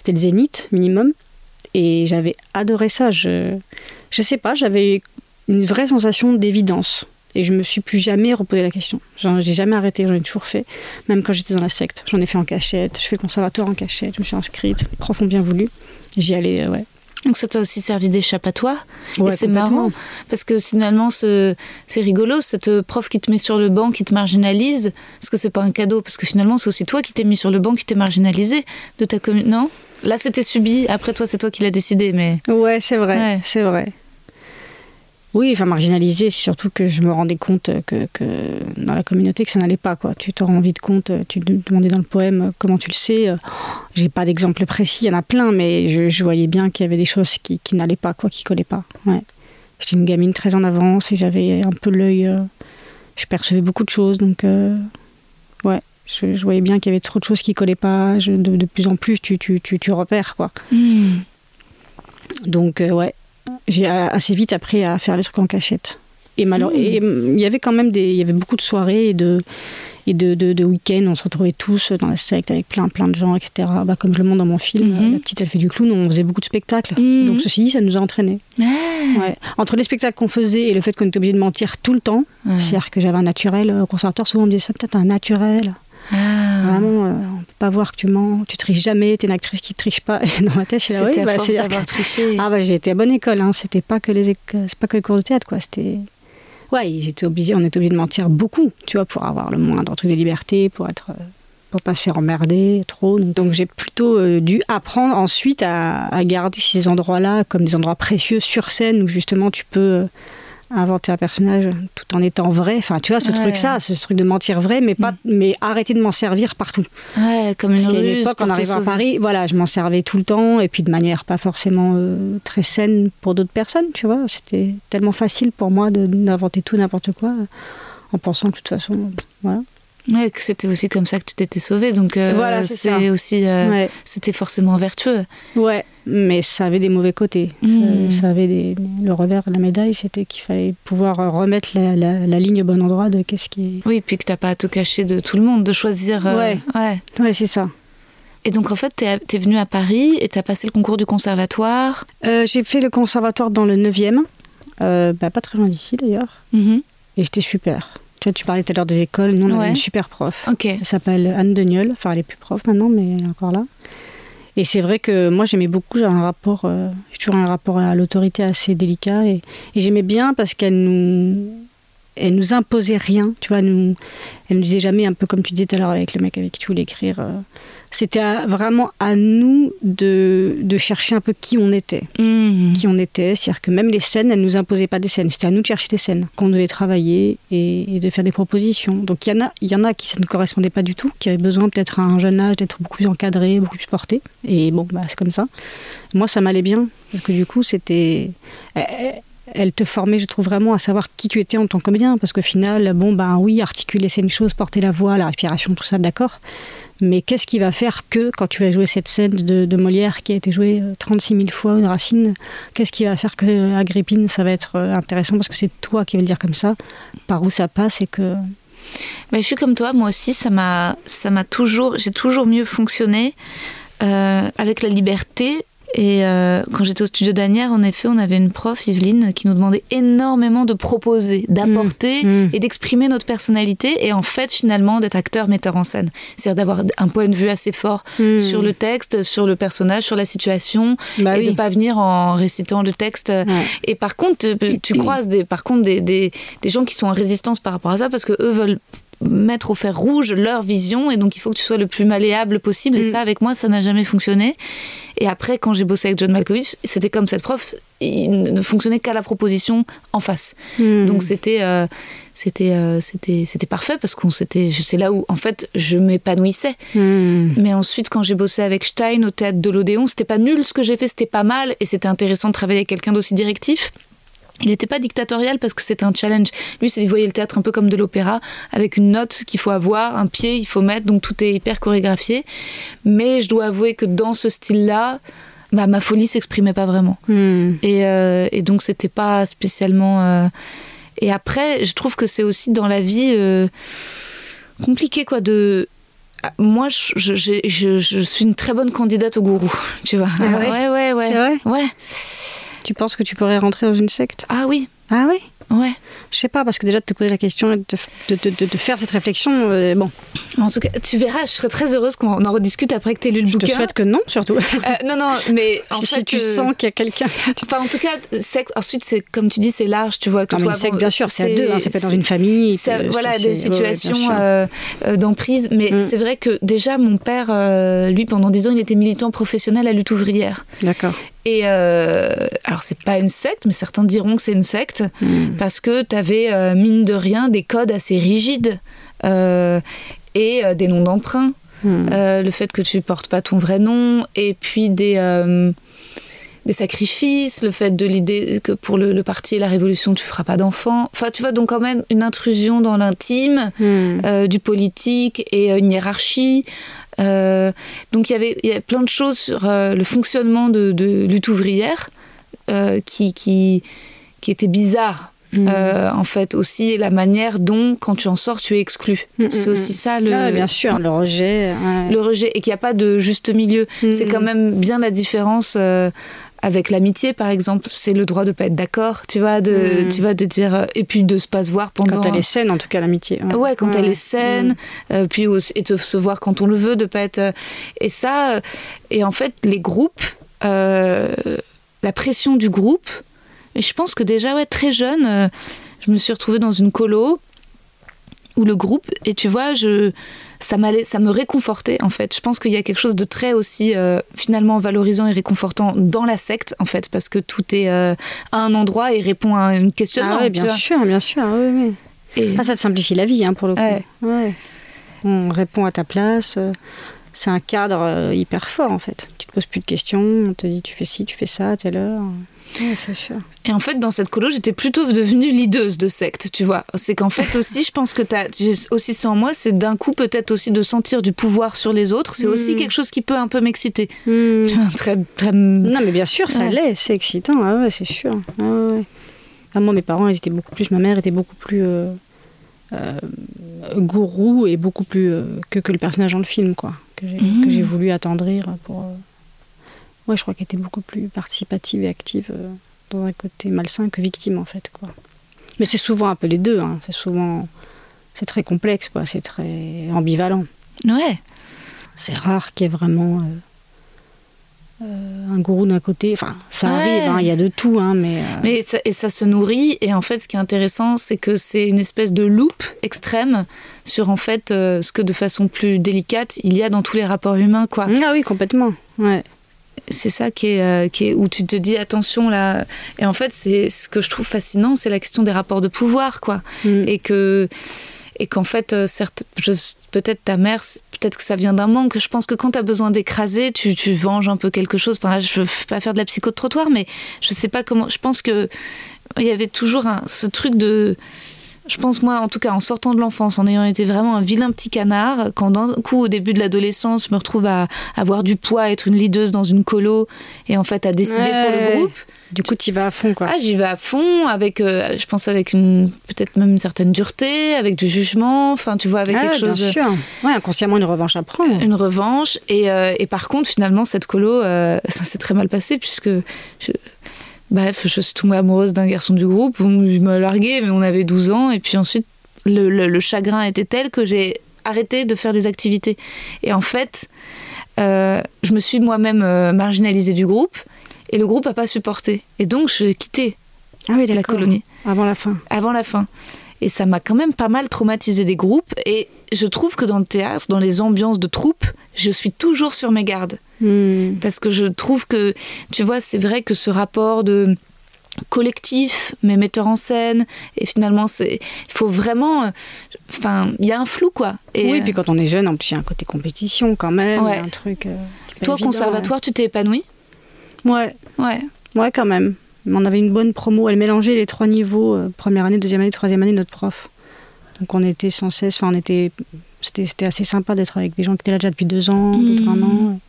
le zénith minimum. Et j'avais adoré ça. Je, je sais pas, j'avais une vraie sensation d'évidence. Et je me suis plus jamais reposé la question. J'ai jamais arrêté, j'en ai toujours fait. Même quand j'étais dans la secte, j'en ai fait en cachette. Je fais conservatoire en cachette. Je me suis inscrite. Ont bien voulu. J'y allais, euh, ouais. Donc ça t'a aussi servi d'échappatoire. Ouais, et c'est marrant parce que finalement ce- c'est rigolo cette prof qui te met sur le banc, qui te marginalise. Est-ce que c'est pas un cadeau Parce que finalement c'est aussi toi qui t'es mis sur le banc, qui t'es marginalisé de ta commune. Non? Là c'était subi. Après toi c'est toi qui l'as décidé, mais Ouais, c'est vrai, Ouais. c'est vrai. Oui, enfin marginalisé, c'est surtout que je me rendais compte que, que dans la communauté que ça n'allait pas quoi. Tu t'en rends vite compte. Tu te demandais dans le poème euh, comment tu le sais. euh, J'ai pas d'exemple précis, il y en a plein, mais je, je voyais bien qu'il y avait des choses qui, qui n'allaient pas quoi, qui collaient pas. Ouais. J'étais une gamine très en avance et j'avais un peu l'œil. euh, je percevais beaucoup de choses, donc euh, ouais. Je, je voyais bien qu'il y avait trop de choses qui collaient pas. Je- de, de plus en plus, tu, tu, tu, tu repères quoi. Hmm. Donc, euh, ouais, j'ai assez vite appris à faire les trucs en cachette. Et Hmm. malheureusement, il y avait quand même des, il y avait beaucoup de soirées et de, et de, de, de week-ends. On se retrouvait tous dans la secte avec plein, plein de gens, etc. Bah, comme je le montre dans mon film, Mhm. la petite elle fait du clown, on faisait beaucoup de spectacles. Mhm. Donc, ceci dit, ça nous a entraînés. Ah. Ouais. Entre les spectacles qu'on faisait et le fait qu'on était obligé de mentir tout le temps, c'est-à-dire que j'avais un naturel euh, au conservatoire, souvent on me disait ça, peut-être un naturel. Ah. Vraiment, euh, on peut pas voir que tu mens, tu triches jamais, t'es une actrice qui triche pas. Et dans ma tête, je suis là, oui, à bah, force d'avoir triché. ah bah j'ai été à bonne école, hein. c'était pas que les c'est pas que les cours de théâtre quoi, c'était ouais, ils étaient obligés, on était obligé de mentir beaucoup, tu vois, pour avoir le moindre truc de liberté, pour être, euh, pour pas se faire emmerder trop. Donc j'ai plutôt euh, dû apprendre ensuite à, à garder ces endroits-là comme des endroits précieux sur scène où justement tu peux euh, inventer un personnage tout en étant vrai. Enfin, tu vois, ce Ouais. truc-là, ce truc de mentir vrai, mais pas, mais arrêter de m'en servir partout. Ouais, comme une Parce qu'à ruse l'époque, pour en arrivant à. Paris, voilà, je m'en servais tout le temps, et puis de manière pas forcément euh, très saine pour d'autres personnes, tu vois. C'était tellement facile pour moi d'inventer tout, n'importe quoi, euh, en pensant que de toute façon, voilà. Ouais, que c'était aussi comme ça que tu t'étais sauvé. Donc euh, Voilà, c'est aussi, euh, Ouais. c'était forcément vertueux. Ouais, mais ça avait des mauvais côtés. Ça-. Ça, avait des, le revers de la médaille, c'était qu'il fallait pouvoir remettre la, la- la ligne au bon endroit de qu'est-ce qui Oui, puis que t'as pas à tout cacher de tout le monde, de choisir. euh, Ouais. ouais. Ouais, c'est ça. Et donc en fait, t'es es venu à Paris et t'as passé le concours du conservatoire. Euh, J'ai fait le conservatoire dans le 9e, euh, bah, pas très loin d'ici d'ailleurs, Mhm. et c'était super. Tu vois, tu parlais tout à l'heure des écoles, nous on avait une super prof. Ok. Elle s'appelle Anne Deniol, enfin elle est plus prof maintenant, mais elle est encore là. Et c'est vrai que moi j'aimais beaucoup, j'ai un rapport, euh, toujours un rapport à l'autorité assez délicat et, et j'aimais bien parce qu'elle nous, elle nous imposait rien, tu vois, elle nous, elle nous disait jamais un peu comme tu disais tout à l'heure avec le mec avec qui tu voulais écrire. euh, C'était vraiment à nous de, de chercher un peu qui on était Mhm. qui on était. C'est-à-dire que même les scènes, elles nous imposaient pas des scènes. C'était à nous de chercher des scènes qu'on devait travailler et, et de faire des propositions. Donc il y en a, y en a qui ça ne correspondait pas du tout, qui avaient besoin peut-être à un jeune âge d'être beaucoup plus encadré, beaucoup plus porté. Et bon, bah, c'est comme ça. Moi, ça m'allait bien parce que du coup, c'était elle- te formait, je trouve vraiment, à savoir qui tu étais en tant que. Parce qu'au final, bon, ben oui, articuler, c'est une chose, porter la voix, la respiration, tout ça, d'accord. Mais qu'est-ce qui va faire que, quand tu vas jouer cette scène de, Molière qui a été jouée euh, 36 000 fois, une racine, qu'est-ce qui va faire que euh, Agrippine, ça va être euh, intéressant? Parce que c'est toi qui vas le dire comme ça, par où ça passe et que. Mais je suis comme toi, moi aussi, ça m'a, ça m'a toujours, j'ai toujours mieux fonctionné euh, avec la liberté. Et euh, quand j'étais au studio d'Anière, en effet, on avait une prof, Yveline, qui nous demandait énormément de proposer, d'apporter Mmh. et d'exprimer notre personnalité. Et en fait, finalement, d'être acteur, metteur en scène. C'est-à-dire d'avoir un point de vue assez fort sur le texte, sur le personnage, sur la situation, Bah et oui. de pas venir en récitant le texte. Ouais. Et par contre, tu- tu croises des, par contre des, des, des gens qui sont en résistance par rapport à ça parce que eux veulent mettre au fer rouge leur vision et donc il faut que tu sois le plus malléable possible et Mm. ça avec moi ça n'a jamais fonctionné et après quand j'ai bossé avec John Malkovich c'était comme cette prof il ne fonctionnait qu'à la proposition en face Hmm. donc c'était euh, c'était euh, c'était c'était parfait parce qu'on s'était c'est là où en fait je m'épanouissais Hmm. mais ensuite, quand j'ai bossé avec Stein au théâtre de l'Odéon, c'était pas nul ce que j'ai fait, c'était pas mal et c'était intéressant de travailler avec quelqu'un d'aussi directif. Il n'était pas dictatorial parce que c'était un challenge. Lui, c'est- il voyait le théâtre un peu comme de l'opéra, avec une note qu'il faut avoir, un pied, il faut mettre, donc tout est hyper chorégraphié. Mais je dois avouer que dans ce style-là, bah, ma folie s'exprimait pas vraiment. Hmm. Et, euh, et donc, c'était pas spécialement. euh, Et après, je trouve que c'est aussi dans la vie euh, compliqué, quoi, de. Ah, Moi, je, je, j'ai- je- je suis une très bonne candidate au gourou, tu vois. Ah ouais? Ouais, ouais, ouais. C'est vrai? Ouais. Tu penses que tu pourrais rentrer dans une secte? Ah oui, Ah oui? Ouais. Je sais pas, parce que déjà de te poser la question et de, te- de, de- faire cette réflexion, euh, bon, En tout cas, tu verras, je serais très heureuse qu'on en rediscute après que tu aies lu le je te bouquin. souhaite que non, surtout. Euh, non, non, mais en si, fait. si tu euh, sens qu'il y a quelqu'un. Enfin, en tout cas, secte, ensuite, c'est comme tu dis, c'est large, tu vois. Que Non, mais toi, secte, bon, bien sûr, c'est à deux, hein, ça peut être dans une famille. Ça- voilà, c'est- des c'est- ouais, situations d'emprise. Mais Mm. c'est vrai que déjà, mon père, lui, pendant 10 ans, il était militant professionnel à lutte ouvrière. D'accord. Et euh, alors, c'est pas une secte, mais certains diront que c'est une secte, Hmm. parce que tu avais, mine de rien, des codes assez rigides euh, et euh, des noms d'emprunt. Hmm. Euh, le fait que tu portes pas ton vrai nom, et puis des, euh, des sacrifices, le fait de l'idée que pour le, le parti et la révolution, tu feras pas d'enfants. Enfin, tu vois, donc quand même une intrusion dans l'intime, Hmm. euh, du politique et euh, une hiérarchie. Euh, donc il y avait il y a plein de choses sur euh, le fonctionnement de, de lutte ouvrière euh, qui, qui, qui étaient bizarres. Hmm. Euh, en fait aussi et la manière dont quand tu en sors tu es exclu Mm, c'est mm, aussi ça le, Ah, bien sûr, le rejet. ouais. le rejet et qu'il n'y a pas de juste milieu. Mm, C'est quand mm. même bien la différence avec l'amitié, par exemple. C'est le droit de pas être d'accord, tu vois, de, Mm. tu vois, de dire euh, et puis de se pas se voir pendant. Quand elle est saine, en tout cas, l'amitié. Ouais, quand elle est saine, Mm. euh, puis aussi, et de se voir quand on le veut, de pas être. euh, et ça, euh, et en fait, les groupes, euh, la pression du groupe. Et je pense que déjà, ouais, très jeune. euh, je me suis retrouvée dans une colo ou le groupe et tu vois je ça m'allait ça me réconfortait en fait je pense qu'il y a quelque chose de très aussi euh, finalement valorisant et réconfortant dans la secte en fait parce que tout est euh, à un endroit et répond à une question ah ouais, bien sûr bien sûr oui, oui. Et... Ah, ça te simplifie la vie hein, pour le coup ouais. Ouais. on répond à ta place euh, c'est un cadre hyper fort en fait tu te poses plus de questions on te dit tu fais ci tu fais ça à telle heure Ouais, c'est sûr. Et en fait, dans cette colo, j'étais plutôt devenue leaduse de secte, tu vois. C'est qu'en fait aussi, je pense que tu as aussi ça en moi, c'est d'un coup peut-être aussi de sentir du pouvoir sur les autres. C'est aussi quelque chose qui peut un peu m'exciter. Mm. Très, très... Non, mais bien sûr, ça ouais. l'est, c'est excitant, ah ouais, c'est sûr. Ah ouais. Ah, moi, mes parents, ils étaient beaucoup plus, ma mère était beaucoup plus euh, euh, gourou et beaucoup plus euh, que, que le personnage dans le film, quoi, que j'ai mm. voulu attendrir pour ouais, je crois qu'elle était beaucoup plus participative et active euh, dans un côté malsain que victime, en fait. Quoi. Mais c'est souvent un peu les deux. Hein. C'est souvent. C'est très complexe, quoi. C'est très ambivalent. Ouais. C'est rare qu'il y ait vraiment. Euh, euh, un gourou d'un côté, enfin ça ouais. arrive, il hein, y a de tout, hein, mais... Mais ça, et ça se nourrit, et en fait ce qui est intéressant c'est que c'est une espèce de loupe extrême sur en fait ce que de façon plus délicate il y a dans tous les rapports humains, quoi. Ah oui, complètement, ouais c'est ça qui est, euh, qui est, où tu te dis attention là. Et en fait, c'est ce que je trouve fascinant, c'est la question des rapports de pouvoir, quoi. Mm. Et que et qu'en fait, euh, certes, peut-être ta mère, peut-être que ça vient d'un manque. Je pense que quand tu as besoin d'écraser, tu, tu venges un peu quelque chose. Enfin là, je veux pas faire de la psycho de trottoir, mais je sais pas comment. Je pense que il y avait toujours un, ce truc de je pense moi, en tout cas, en sortant de l'enfance, en ayant été vraiment un vilain petit canard, quand d'un coup, au début de l'adolescence, je me retrouve à avoir du poids, à être une leaduse dans une colo, et en fait à décider ouais. pour le groupe. Du coup, tu y vas à fond, quoi. Ah, j'y vais à fond, avec, euh, je pense, avec une, peut-être même une certaine dureté, avec du jugement, enfin, tu vois, avec ah, quelque bien chose. Bien sûr. Ouais, inconsciemment, une revanche à prendre. Une revanche. Et, euh, et par contre, finalement, cette colo, euh, ça s'est très mal passé, puisque. Je, Bref, je suis tombée amoureuse d'un garçon du groupe, il m'a largué, mais on avait 12 ans, et puis ensuite, le, le, le chagrin était tel que j'ai arrêté de faire des activités. Et en fait, euh, je me suis moi-même euh, marginalisée du groupe, et le groupe n'a pas supporté. Et donc, j'ai quitté ah oui, la colonie. Avant la fin. Avant la fin. Et ça m'a quand même pas mal traumatisé des groupes. Et je trouve que dans le théâtre, dans les ambiances de troupes, je suis toujours sur mes gardes. Mmh. Parce que je trouve que, tu vois, c'est vrai que ce rapport de collectif, mais metteur en scène, et finalement, il faut vraiment, enfin, il y a un flou, quoi. Et oui, puis quand on est jeune, en plus, il y a un côté compétition quand même, ouais. un truc. Euh, Toi, évident, conservatoire, ouais. tu t'es épanoui Ouais. Ouais. Ouais, quand même. On avait une bonne promo. Elle mélangeait les trois niveaux, euh, première année, deuxième année, troisième année, notre prof. Donc on était sans cesse, enfin on était, c'était, assez sympa d'être avec des gens qui étaient là déjà depuis deux ans, mmh. d'autres un an.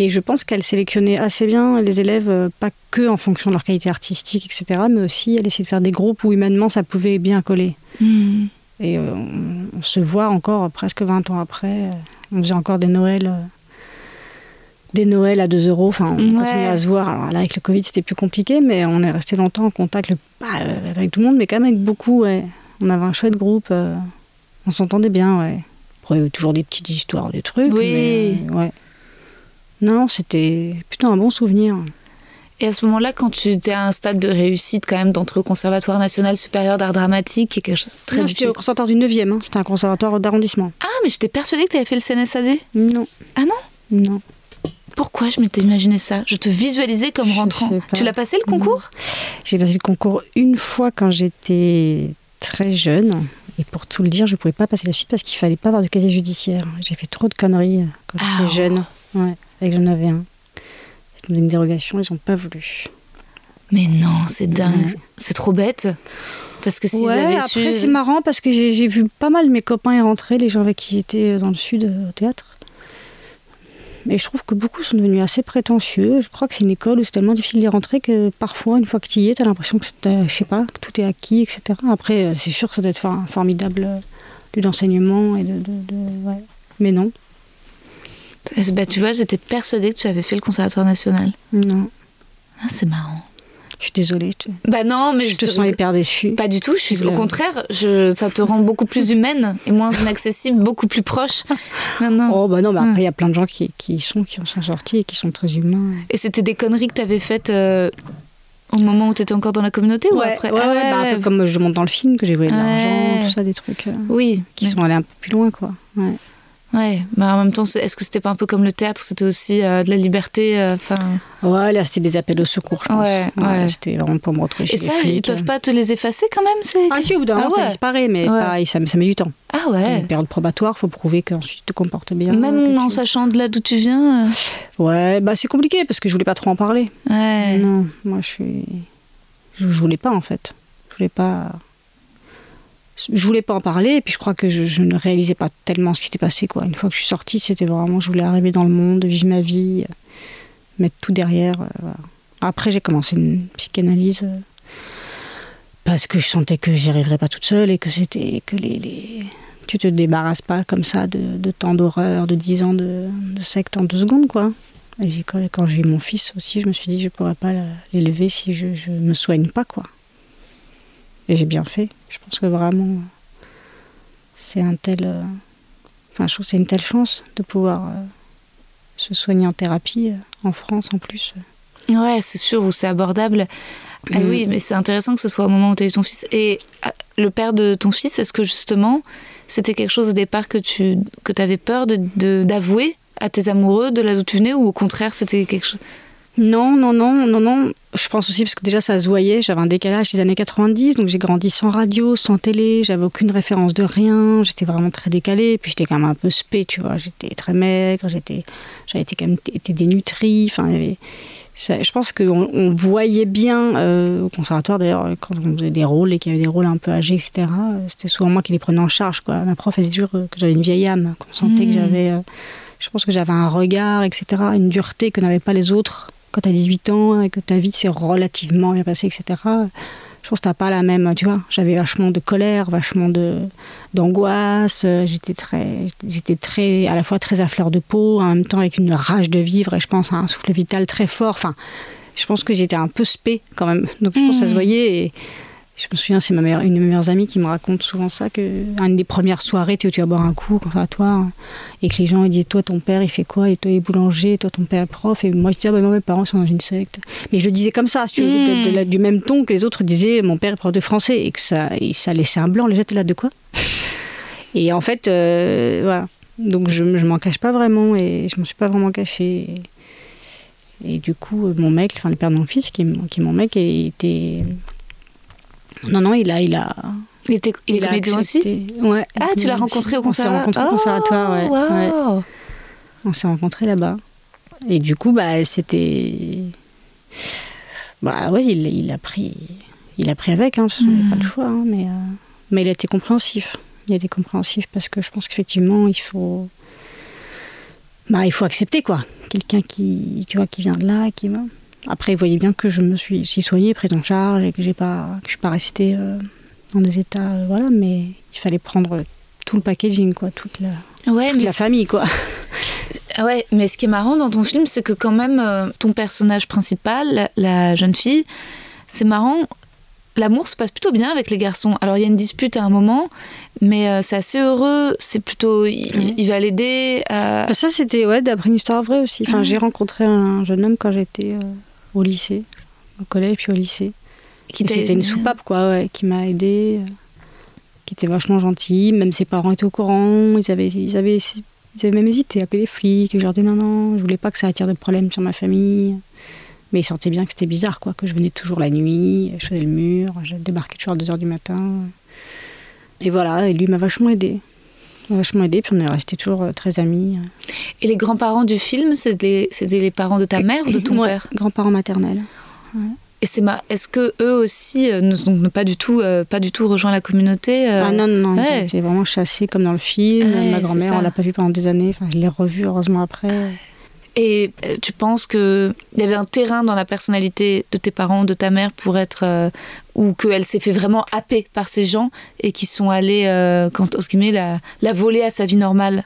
Et je pense qu'elle sélectionnait assez bien les élèves, euh, pas que en fonction de leur qualité artistique, etc., mais aussi elle essayait de faire des groupes où humainement ça pouvait bien coller. Mmh. Et euh, on, on, se voit encore presque 20 ans après. On faisait encore des Noëls. Euh, des Noëls à 2 euros. Enfin, on ouais. continuait à se voir. Alors là, avec le Covid, c'était plus compliqué, mais on est resté longtemps en contact, pas avec tout le monde, mais quand même avec beaucoup. Ouais. On avait un chouette groupe. Euh, on s'entendait bien, ouais. Après, il y avait toujours des petites histoires, des trucs. Oui. Mais, ouais. Non, c'était plutôt un bon souvenir. Et à ce moment-là, quand tu étais à un stade de réussite, quand même, d'entrer au Conservatoire national supérieur d'art dramatique, est quelque chose de très Non, j'étais au conservatoire du 9e, hein. c'était un conservatoire d'arrondissement. Ah, mais j'étais persuadée que tu avais fait le CNSAD Non. Ah non? Non. Pourquoi je m'étais imaginé ça? Je te visualisais comme rentrant. Tu l'as passé le concours? J'ai passé le concours une fois quand j'étais très jeune. Et pour tout le dire, je ne pouvais pas passer la suite parce qu'il fallait pas avoir de casier judiciaire. J'ai fait trop de conneries quand Ah, j'étais jeune. Ouais, avec j'en avais un. Ils me une dérogation, ils n'ont pas voulu. Mais non, c'est dingue. Ouais. C'est trop bête. Parce que s'ils ouais, avaient après, su... c'est marrant parce que j'ai vu pas mal mes copains y rentrer, les gens avec qui j'étais dans le sud euh, au théâtre. Mais je trouve que beaucoup sont devenus assez prétentieux. Je crois que c'est une école où c'est tellement difficile d'y rentrer que parfois, une fois que tu y es, tu as l'impression que, je sais pas, que tout est acquis, etc. Après, euh, c'est sûr que ça doit être un formidable lieu d'enseignement. Et de, de, de ouais. Mais non. Bah, tu vois, j'étais persuadée que tu avais fait le Conservatoire national. Non. Ah, c'est marrant. Je suis désolée. Bah non, mais je, je te, te sens hyper déçue. Pas du tout. Je suis au contraire. Je, ça te rend beaucoup plus humaine et moins inaccessible, beaucoup plus proche. Non, non. Oh bah non, mais après il y a plein de gens qui, qui y sont, qui en sont sortis et qui sont très humains. Et c'était des conneries que tu avais faites euh, Au moment où tu étais encore dans la communauté ou Ouais, après? ouais, Ah ouais, bah, un peu comme je monte dans le film, que j'ai volé de l'argent, tout ça, des trucs euh, Oui, qui sont allés un peu plus loin, quoi. Ouais. Ouais, mais en même temps, est-ce que c'était pas un peu comme le théâtre? C'était aussi euh, de la liberté. euh, Enfin. Ouais, là, c'était des appels au secours, je pense. Ouais, ouais. C'était vraiment pour me retrouver chez Et ça, les ils peuvent pas te les effacer quand même ces... Ah si, au bout d'un Ah moment, ça disparaît, mais pareil, ça, ça met du temps. Ah Une ouais. période probatoire, faut prouver qu'ensuite tu te comportes bien. Même en tu- sachant de là d'où tu viens. euh, Ouais, bah c'est compliqué parce que je voulais pas trop en parler. Ouais. Non, moi je suis. Je, je voulais pas en fait. Je voulais pas. Je voulais pas en parler et puis je crois que je, ne réalisais pas tellement ce qui était passé. Une fois que je suis sortie, c'était vraiment. Je voulais arriver dans le monde, vivre ma vie, euh, mettre tout derrière. euh. Après, j'ai commencé une psychanalyse euh, parce que je sentais que j'y arriverais pas toute seule et que c'était. que les. Tu te débarrasses pas comme ça de, tant d'horreur, de 10 ans de, de secte en deux secondes quoi. Et quand, j'ai eu mon fils aussi, je me suis dit, je pourrais pas l'élever si je, je me soigne pas, quoi. Et j'ai bien fait. Je pense que vraiment, c'est un tel. euh, Enfin, je trouve que c'est une telle chance de pouvoir euh, se soigner en thérapie, euh, en France en plus. Ouais, c'est sûr, où c'est abordable. Ah Mm. oui, mais c'est intéressant que ce soit au moment où tu as eu ton fils. Et ah, le père de ton fils, est-ce que justement, c'était quelque chose au départ que tu que avais peur d'avouer de, d'avouer à tes amoureux de là d'où tu venais ou au contraire, c'était quelque chose. Non, non, non, non, non. Je pense aussi parce que déjà ça se voyait, j'avais un décalage des années 90, donc j'ai grandi sans radio, sans télé, j'avais aucune référence de rien, j'étais vraiment très décalée, puis j'étais quand même un peu spé, tu vois, j'étais très maigre, j'étais, j'avais été quand même été dénutrie, enfin, je pense qu'on on voyait bien euh, au conservatoire d'ailleurs quand on faisait des rôles et qu'il y avait des rôles un peu âgés, etc. C'était souvent moi qui les prenais en charge, quoi. Ma prof elle disait que j'avais une vieille âme, qu'on sentait que Mhm. j'avais, euh, je pense que j'avais un regard, etc., une dureté que n'avaient pas les autres quand tu as 18 ans et que ta vie s'est relativement bien passée, etc. Je pense que t'as pas la même, tu vois. J'avais vachement de colère, vachement de d'angoisse. euh, J'étais très, j'étais très, à la fois très à fleur de peau, en même temps avec une rage de vivre et je pense à un souffle vital très fort. Enfin, je pense que j'étais un peu spé quand même. Donc je pense que ça se Mhm. voyait et je me souviens, c'est ma meilleure, une de mes meilleures amies qui me raconte souvent ça, que une des premières soirées, tu sais, où tu vas boire un coup au conservatoire et que les gens ils disent toi ton père il fait quoi? Et toi il est boulanger, et toi ton père est prof et moi je disais ah, bah, moi, mes parents sont dans une secte. Mais je le disais comme ça, si tu veux, Mm. de- de la- du même ton que les autres disaient mon père est prof de français et que ça, et ça laissait un blanc. Les gens étaient là de quoi? Et en fait, euh, voilà. Donc je, je m'en cache pas vraiment et je m'en suis pas vraiment cachée. Et, et du coup, euh, mon mec, enfin le père de mon fils, qui est, mon- qui est mon mec, était. Non, non, il a. Il, a, Il était il comédien aussi. Ouais. Ah, tu l'as rencontré au On s'est conservatoire rencontrés au conservatoire, ouais. ouais. wow. On s'est rencontrés là-bas. Et du coup, bah, c'était. Bah ouais, il, il a pris. Il a pris avec, hein, n'a pas le choix. hein, mais, euh, mais il a été compréhensif. Il a été compréhensif parce que je pense qu'effectivement, il faut. Bah, il faut accepter, quoi. Quelqu'un qui, tu vois, qui vient de là, qui va. Après, il voyait bien que je me suis, suis soignée, prise en charge et que j'ai pas, que je suis pas restée euh, dans des états, euh, voilà. Mais il fallait prendre tout le packaging, quoi, toute la, Ouais, toute mais la famille, quoi. Ah Ouais, mais ce qui est marrant dans ton film, c'est que quand même, euh, ton personnage principal, la, la jeune fille, c'est marrant, l'amour se passe plutôt bien avec les garçons. Alors il y a une dispute à un moment, mais euh, c'est assez heureux, c'est plutôt... Il, va l'aider à... Ah, Ça, c'était ouais, d'après une histoire vraie aussi. Enfin, Ah. j'ai rencontré un jeune homme quand j'étais euh, au lycée, au collège puis au lycée. qui C'était une soupape, quoi, ouais, qui m'a aidée, euh, qui était vachement gentille. Même ses parents étaient au courant. Ils avaient, ils avaient, ils avaient même hésité à appeler les flics. Et je leur disais non, non, je voulais pas que ça attire de problèmes sur ma famille. Mais ils sentaient bien que c'était bizarre, quoi, que je venais toujours la nuit, je faisais le mur, je débarquais toujours à 2h du matin. Et voilà, et lui m'a vachement aidé. Vachement aidé, puis on est restés toujours euh, très amis. Et les grands-parents du film, c'était les, parents de ta mère ou de ton Ouais, père? Grands-parents maternels. Et c'est ma... Est-ce que eux aussi euh, ne sont pas du tout, euh, pas du tout rejoint la communauté euh, Ah non, non, non, ouais. vraiment chassée comme dans le film. Ma grand-mère, on l'a pas vue pendant des années. Enfin, je l'ai revue heureusement après. Et euh, tu penses qu'il y avait un terrain dans la personnalité de tes parents, de ta mère, pour être. euh, ou qu'elle s'est fait vraiment happer par ces gens et qui sont allés, euh, quand, guillemets, la, la voler à sa vie normale?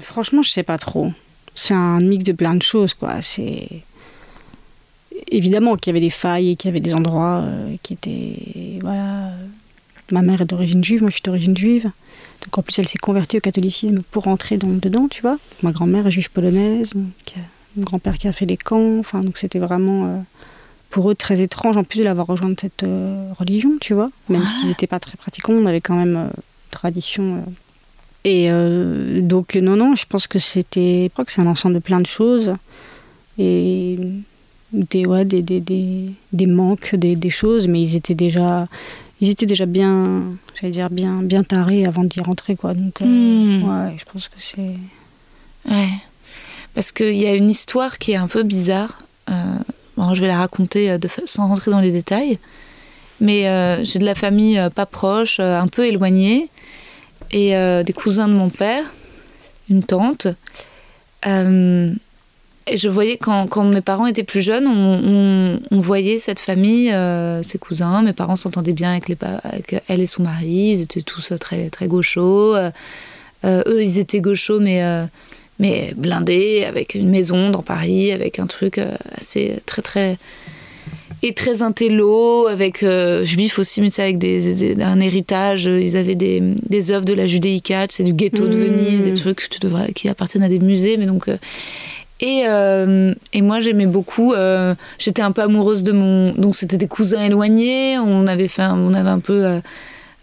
Franchement, je sais pas trop. C'est un mix de plein de choses, quoi. C'est évidemment qu'il y avait des failles et qu'il y avait des endroits euh, qui étaient voilà. Ma mère est d'origine juive, moi je suis d'origine juive. Donc en plus, elle s'est convertie au catholicisme pour rentrer dans, dedans, tu vois. Ma grand-mère est juive polonaise, donc euh, mon grand-père qui a fait les camps. Enfin, donc c'était vraiment euh, pour eux très étrange en plus de l'avoir rejoint cette euh, religion, tu vois. Même s'ils n'étaient pas très pratiquants, on avait quand même euh, tradition. Et donc non, non, je pense que c'était, je crois que c'est un ensemble de plein de choses et des ouais, des, des, des, des manques, des, des choses, mais ils étaient déjà, ils étaient déjà bien, j'allais dire bien, bien tarés avant d'y rentrer quoi. Donc euh, Hmm. ouais, je pense que c'est Ouais. Parce qu'il y a une histoire qui est un peu bizarre. Euh, bon, je vais la raconter euh, de fa- sans rentrer dans les détails. Mais euh, j'ai de la famille pas proche, un peu éloignée, et euh, des cousins de mon père, une tante. Et je voyais quand, quand mes parents étaient plus jeunes, on, on- on voyait cette famille, euh, ses cousins. Mes parents s'entendaient bien avec, les, avec elle et son mari. Ils étaient tous euh, très, très gauchos. Euh, euh, eux, ils étaient gauchos, mais, euh, mais blindés, avec une maison dans Paris, avec un truc assez très, très. Et très intello, avec juif aussi, mais c'est avec des, des- un héritage. Ils avaient des, des œuvres de la judéica, c'est du ghetto de Mmh. Venise, des trucs tu devrais, qui appartiennent à des musées. Mais donc, et, euh, et moi, j'aimais beaucoup. euh, J'étais un peu amoureuse de mon. Donc, c'était des cousins éloignés. On avait fait, un- on avait un peu. euh,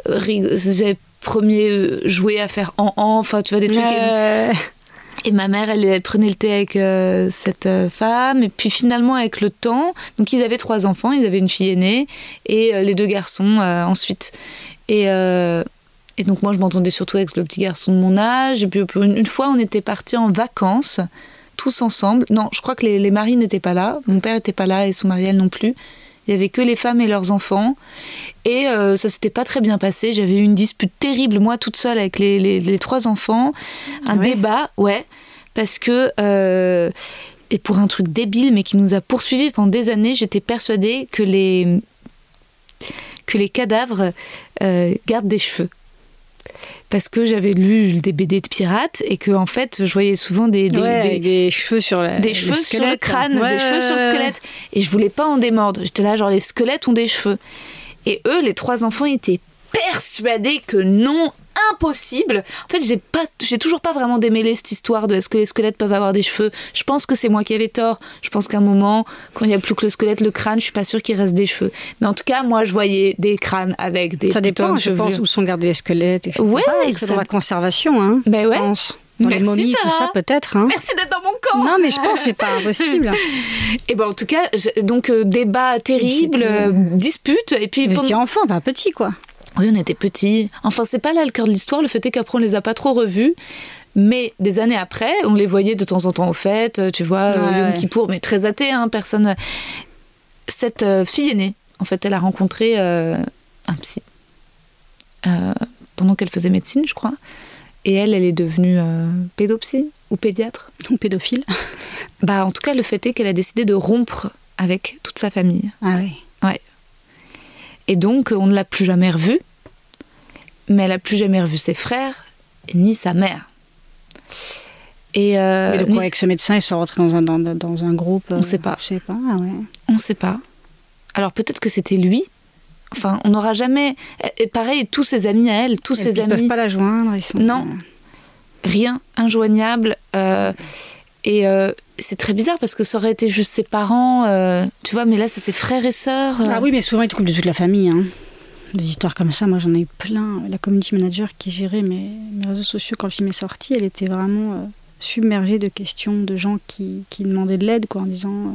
rig- J'avais premier joué à faire en en, enfin, tu vois, des trucs. Et ma mère, elle, elle prenait le thé avec euh, cette euh, femme. Et puis finalement, avec le temps, donc ils avaient trois enfants, ils avaient une fille aînée et euh, les deux garçons ensuite. Et, et donc moi, je m'entendais surtout avec le petit garçon de mon âge. Et puis une fois, on était partis en vacances, tous ensemble. Non, je crois que les, les maris n'étaient pas là. Mon père n'était pas là et son mari, elle non plus. Il y avait que les femmes et leurs enfants. Et euh, ça s'était pas très bien passé. J'avais eu une dispute terrible, moi, toute seule, avec les, les- les trois enfants. Un Ah ouais débat, ouais. Parce que. euh, et pour un truc débile, mais qui nous a poursuivis pendant des années, j'étais persuadée que les, que les cadavres euh, gardent des cheveux. Parce que j'avais lu des BD de pirates et que, en fait, je voyais souvent des, des- Ouais, des- cheveux sur la, des le cheveux sur le crâne, Ouais, des cheveux sur le squelette. Et je voulais pas en démordre. J'étais là, genre, les squelettes ont des cheveux. Et eux, les trois enfants, étaient persuadés que non, impossible. En fait, j'ai pas, j'ai toujours pas vraiment démêlé cette histoire de est-ce que les squelettes peuvent avoir des cheveux. Je pense que c'est moi qui avais tort. Je pense qu'à un moment, quand il y a plus que le squelette, le crâne, je suis pas sûre qu'il reste des cheveux. Mais en tout cas, moi, je voyais des crânes avec des Ça dépend, de je pense, où sont gardés les squelettes, etc. Ouais, selon ça- la conservation, hein, Ben je ouais. pense. Dans les Merci, momies, tout ça, peut-être. Hein. Merci d'être dans mon camp. Non, mais je pense que c'est pas impossible. Et ben en tout cas, je- donc euh, débat terrible, euh, dispute, et puis Vous étiez enfant, pas petit, quoi. Oui, on était petits. Enfin, c'est pas là le cœur de l'histoire. Le fait est qu'après, on les a pas trop revus. Mais des années après, on les voyait de temps en temps aux fêtes, tu vois, Ouais, euh, ouais. Kippour, mais très athée, hein, personne. Cette euh, fille aînée, en fait, elle a rencontré euh, un psy euh, pendant qu'elle faisait médecine, je crois. Et elle, elle est devenue pédopsie ou pédiatre. Ou pédophile. Bah, en tout cas, le fait est qu'elle a décidé de rompre avec toute sa famille. Ah oui. Et donc, on ne l'a plus jamais revue. Mais elle n'a plus jamais revu ses frères, ni sa mère. Et euh, mais donc, ni- avec ce médecin, ils sont rentrés dans un, dans, dans un groupe. On euh, sait pas. Je sais pas, ah ouais. on ne sait pas. Alors peut-être que c'était lui. Enfin, on n'aura jamais. Et pareil, tous ses amis à elle, tous ses puis, Ils amis, peuvent pas la joindre, ils sont. Non. rien, injoignable. euh, et euh, c'est très bizarre parce que ça aurait été juste ses parents, euh, tu vois, mais là, c'est ses frères et sœurs. euh. Ah oui, mais souvent, ils te coupent de toute la famille. Hein. Des histoires comme ça, moi j'en ai eu plein. La community manager qui gérait mes, réseaux sociaux quand le film est sorti, elle était vraiment euh, submergée de questions de gens qui, demandaient de l'aide, quoi, en disant. euh,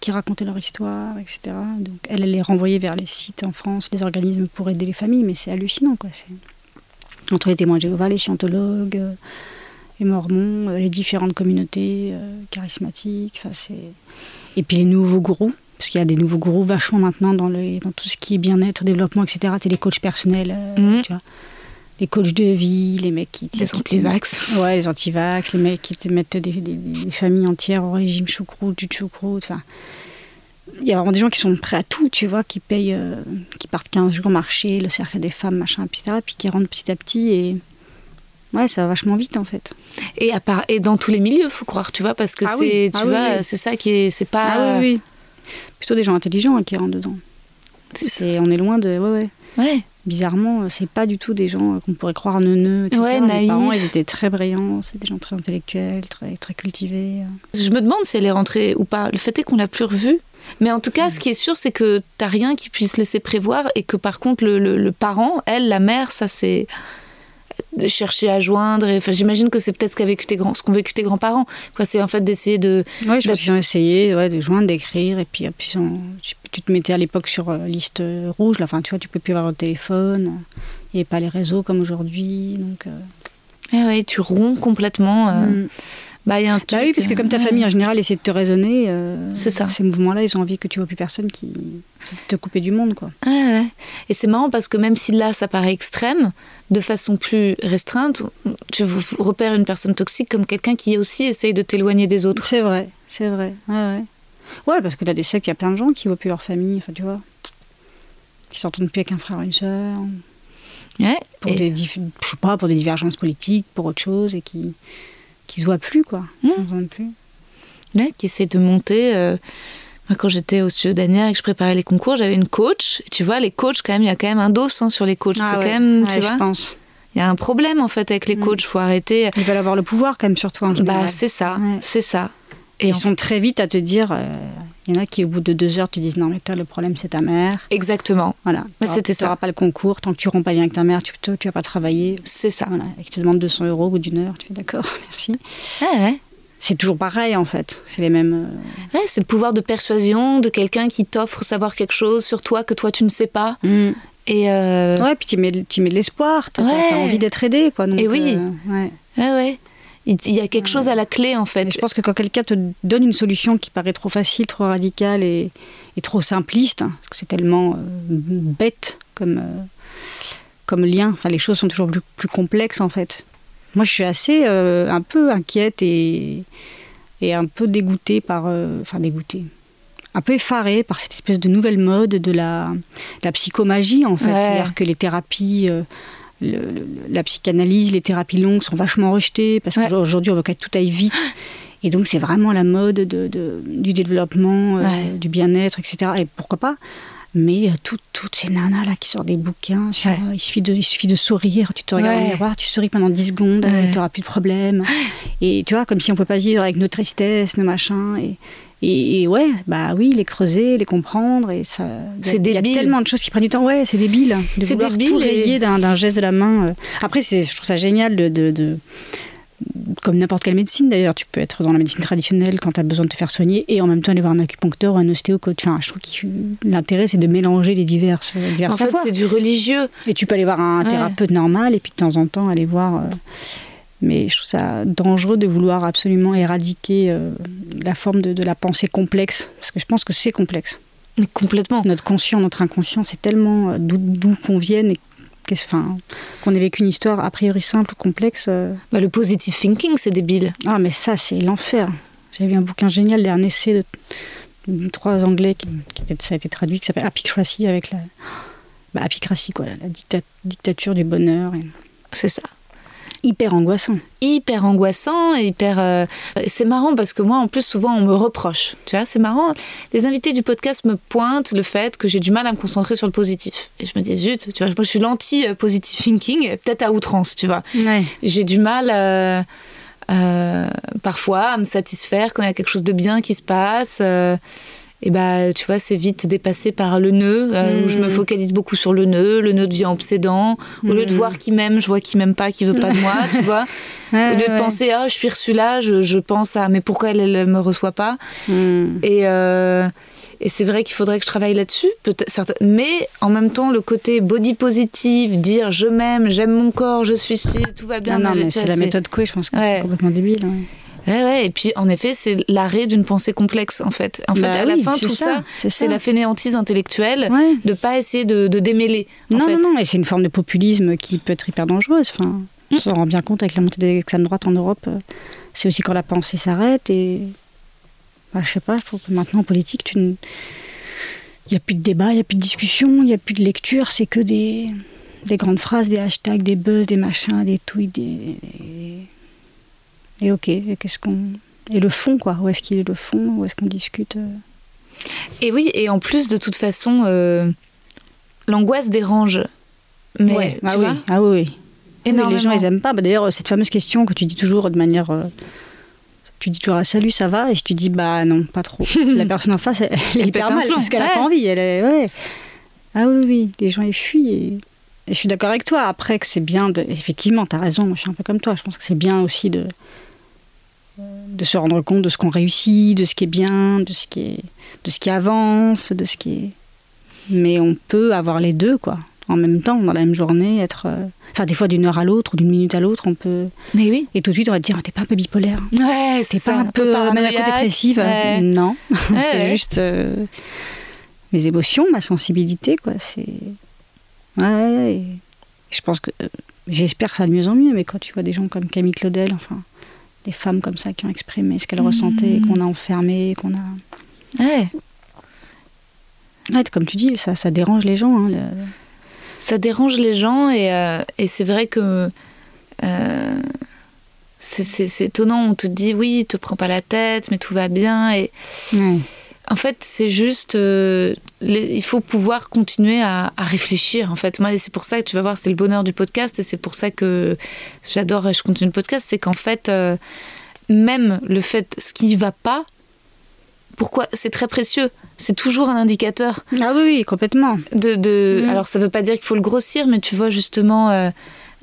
qui racontaient leur histoire, etc. Donc elle, les renvoyait vers les sites en France, les organismes pour aider les familles, mais c'est hallucinant, quoi. Entre les témoins de Jéhovah, les scientologues, euh, les mormons, les différentes communautés charismatiques, enfin c'est... Et puis les nouveaux gourous, parce qu'il y a des nouveaux gourous vachement maintenant dans, le, dans tout ce qui est bien-être, développement, etc. Tu les coachs personnels, euh, Mhm. tu vois. Les coachs de vie, les mecs qui... Les anti-vax. Ouais, les anti-vax, les mecs qui te mettent des, des- des familles entières au régime choucroute, du choucroute, enfin... Il y a vraiment des gens qui sont prêts à tout, tu vois, qui payent, euh, qui partent 15 jours marcher, le cercle des femmes, machin, etc., puis qui rentrent petit à petit et... Ouais, ça va vachement vite en fait. Et, à part, et dans tous les milieux, faut croire, tu vois, parce que Ah c'est, oui, tu ah oui, vois, oui. c'est ça qui est, c'est pas. Ah oui, oui. Plutôt des gens intelligents hein, qui rentrent dedans. C'est, on est loin de. Ouais, ouais. Ouais. bizarrement, c'est pas du tout des gens qu'on pourrait croire neuneux. etc. Ouais, Mes naïfs. parents, ils étaient très brillants, c'est des gens très intellectuels, très, très cultivés. Je me demande si elle est rentrée ou pas. Le fait est qu'on l'a plus revue. Mais en tout cas, ce qui est sûr, c'est que t'as rien qui puisse laisser prévoir et que par contre, le, le- le parent, elle, la mère, ça c'est de chercher à joindre. Enfin, j'imagine que c'est peut-être ce qu'a vécu tes grands, ce qu'ont vécu tes grands-parents. Quoi, c'est en fait d'essayer de. Oui, je pense qu'ils ont essayé ouais, de joindre, d'écrire, et puis, puis on- tu, te mettais à l'époque sur euh, liste euh, rouge, là, enfin, tu vois, tu peux plus avoir le téléphone, il n'y avait pas les réseaux comme aujourd'hui, donc... euh, Ah ouais, tu romps complètement. euh, mm. Bah, il y a un Bah truc, oui, parce que comme ta euh, famille en général essaie de te raisonner, euh, C'est ça. ces mouvements-là, ils ont envie que tu vois plus personne qui te couper du monde, quoi. Ouais, ouais. Et c'est marrant parce que même si là, ça paraît extrême, de façon plus restreinte, tu repères une personne toxique comme quelqu'un qui aussi essaye de t'éloigner des autres. C'est vrai, c'est vrai, ouais, ouais. Ouais, parce que là, des sectes, il y a plein de gens qui voient plus leur famille, enfin, tu vois, qui s'entendent plus avec un frère ou une sœur, Ouais. pour Et- des, je sais pas, pour des divergences politiques, pour autre chose, et qui qui se voient plus, quoi. Mm. S'entendent plus. ouais, qui essaie de monter. euh, Moi, quand j'étais au studio d'Anière et que je préparais les concours, j'avais une coach. Tu vois, les coachs, quand même, il y a quand même un dos hein, sur les coachs. Ah c'est ouais, quand même, ouais, tu je vois, pense. il y a un problème en fait avec les Mm. coachs. faut arrêter. Ils veulent avoir le pouvoir, quand même, sur toi, en. Bah, c'est ça, Ouais. c'est ça. Et ils sont très vite à te dire, euh, il y en a qui, au bout de deux heures, te disent, non, mais toi, le problème, c'est ta mère. Exactement, Voilà. C'était tu ça. n'auras pas le concours. Tant que tu romps pas bien avec ta mère, tu ne vas pas travailler. c'est ça. Voilà. Et qu'ils te demandent 200 euros au bout d'une heure. Tu fais d'accord, merci. Ouais, ouais. C'est toujours pareil, en fait. C'est les mêmes. euh, Ouais, c'est le pouvoir de persuasion de quelqu'un qui t'offre savoir quelque chose sur toi que toi tu ne sais pas. Et euh, Ouais, puis tu mets, tu mets de l'espoir. Tu as, Ouais. envie d'être aidé, quoi. Donc, Et oui. euh, ouais. ouais, ouais. Il y a quelque chose à la clé en fait. Mais je pense que quand quelqu'un te donne une solution qui paraît trop facile, trop radicale et, et trop simpliste, hein, parce que c'est tellement euh, bête comme, euh, comme lien, enfin, les choses sont toujours plus, plus complexes en fait. Moi, je suis assez euh, un peu inquiète et, et un peu dégoûtée par. Enfin, dégoûtée. Un peu effarée par cette espèce de nouvelle mode de la, de la psychomagie en fait. Ouais. C'est-à-dire que les thérapies. euh, le- le- la psychanalyse, les thérapies longues sont vachement rejetées parce Ouais. qu'aujourd'hui on veut que tout aille vite. Et donc c'est vraiment la mode de, de- du développement, euh, Ouais. du bien-être, etc. Et pourquoi pas? Mais euh, tout- toutes ces nanas là qui sortent des bouquins, sur, Ouais. euh, il, suffit de, il suffit de sourire, tu te regardes Ouais. dans le miroir, tu souris pendant 10 secondes, tu n'auras plus de problème. Et tu vois, comme si on ne peut pas vivre avec nos tristesses, nos machins. Et, et, et ouais, bah oui, les creuser, les comprendre. Et ça, il y a- C'est Il y a débile. tellement de choses qui prennent du temps. Ouais, c'est débile. De C'est vouloir débile tout et- rayer d'un d'un geste de la main. euh. Après, c'est- je trouve ça génial de- de- de comme n'importe quelle médecine d'ailleurs, tu peux être dans la médecine traditionnelle quand tu as besoin de te faire soigner et en même temps aller voir un acupuncteur ou un ostéo. Enfin, je trouve que l'intérêt c'est de mélanger les diverses, les divers En fait, c'est du religieux. Et tu peux aller voir un Ouais. thérapeute normal et puis de temps en temps aller voir. euh, Mais je trouve ça dangereux de vouloir absolument éradiquer euh, la forme de, de la pensée complexe parce que je pense que c'est complexe. Mais complètement. Notre conscient, notre inconscient, c'est tellement euh, d'où- qu'on vienne et enfin, qu'on ait vécu une histoire a priori simple ou complexe. euh, Bah, le positive thinking, c'est débile. ah, mais ça, c'est l'enfer. J'avais vu un bouquin génial, un essai de, trois anglais qui, qui était, ça a été traduit, qui s'appelle Apicracy, avec la. Bah, quoi, la, la dicta- dictature du bonheur. et- C'est ça. Hyper angoissant. hyper angoissant, et hyper. euh, C'est marrant parce que moi, en plus, souvent, on me reproche. Tu vois, c'est marrant. Les invités du podcast me pointent le fait que j'ai du mal à me concentrer sur le positif. Et je me dis, zut, tu vois, moi, je suis l'anti-positive thinking, peut-être à outrance, tu vois. Ouais. J'ai du mal. euh, euh, parfois à me satisfaire quand il y a quelque chose de bien qui se passe. Et bah, tu vois, c'est vite dépassé par le nœud, euh, où je me Mm. focalise beaucoup sur le nœud. Le nœud devient obsédant. Au lieu de Mm. voir qui m'aime, je vois qui m'aime pas, qui veut pas de moi, tu vois. Ouais, Au lieu de penser, ah, je suis reçue là, je, je pense à, mais pourquoi elle, elle me reçoit pas Hmm. Et, euh, et c'est vrai qu'il faudrait que je travaille là-dessus, peut-être. Mais en même temps, le côté body positive, dire je m'aime, j'aime mon corps, je suis ci, tout va bien. Non, non, mais c'est la méthode Coué, je pense que Ouais. c'est complètement débile. ouais. Ouais, ouais, et puis en effet, c'est l'arrêt d'une pensée complexe, en fait. En fait, Bah à la fin, tout ça, c'est la fainéantise intellectuelle Ouais. de pas essayer de, de démêler. En Non, fait. non, non, et c'est une forme de populisme qui peut être hyper dangereuse. Enfin, Mm. on s'en rend bien compte avec la montée des extrêmes droite en Europe. euh, C'est aussi quand la pensée s'arrête et. Bah, je sais pas, je trouve que maintenant en politique, tu ne- il n'y a plus de débat, il n'y a plus de discussion, il n'y a plus de lecture, c'est que des, des grandes phrases, des hashtags, des buzz, des machins, des tweets, des. des- Et ok, et qu'est-ce qu'on. Et le fond, quoi. Où est-ce qu'il est le fond? Où est-ce qu'on discute euh? Et oui, et en plus, de toute façon, euh, l'angoisse dérange Mais Ouais, tu ah, vois, oui. ah oui, oui. Oui, énormément. les gens, ils aiment pas. Bah, D'ailleurs, cette fameuse question que tu dis toujours de manière. euh, tu dis toujours ah, salut, ça va? Et si tu dis bah non, pas trop. la personne en face, elle, elle est hyper mal parce qu'elle a ouais. pas envie. Elle est, ouais. Ah oui, oui, les gens ils fuient. Et, et je suis d'accord avec toi. Après, que c'est bien. De, effectivement, tu as raison. Moi, je suis un peu comme toi. Je pense que c'est bien aussi de de se rendre compte de ce qu'on réussit, de ce qui est bien, de ce qui est, de ce qui avance, de ce qui est. Mais on peut avoir les deux, quoi. En même temps, dans la même journée, être. euh, Enfin, des fois, d'une heure à l'autre d'une minute à l'autre, on peut. Mais oui. Et tout de suite, on va te dire, Ah, t'es pas un peu bipolaire Ouais, c'est T'es pas un peu paranoïaque. maniaco-dépressive Ouais. Non, Ouais, c'est ouais. juste euh, mes émotions, ma sensibilité, quoi. C'est. Ouais, et je pense que. euh, J'espère que ça va de mieux en mieux, mais quand tu vois des gens comme Camille Claudel, enfin, des femmes comme ça qui ont exprimé ce qu'elles ressentaient, qu'on a enfermé, qu'on a. Ouais. Ouais, comme tu dis, ça, ça dérange les gens. hein, le- ça dérange les gens et, euh, et c'est vrai que euh, c'est- étonnant. On te dit oui, te prends pas la tête, mais tout va bien. Et Ouais. En fait, c'est juste, euh, les- il faut pouvoir continuer à, à réfléchir. En fait, moi, c'est pour ça que tu vas voir, c'est le bonheur du podcast et c'est pour ça que j'adore et je continue le podcast. C'est qu'en fait, euh, même le fait, ce qui va pas, pourquoi c'est très précieux. C'est toujours un indicateur Ah oui, oui, complètement. de, de- Mm. alors ça veut pas dire qu'il faut le grossir mais tu vois justement euh,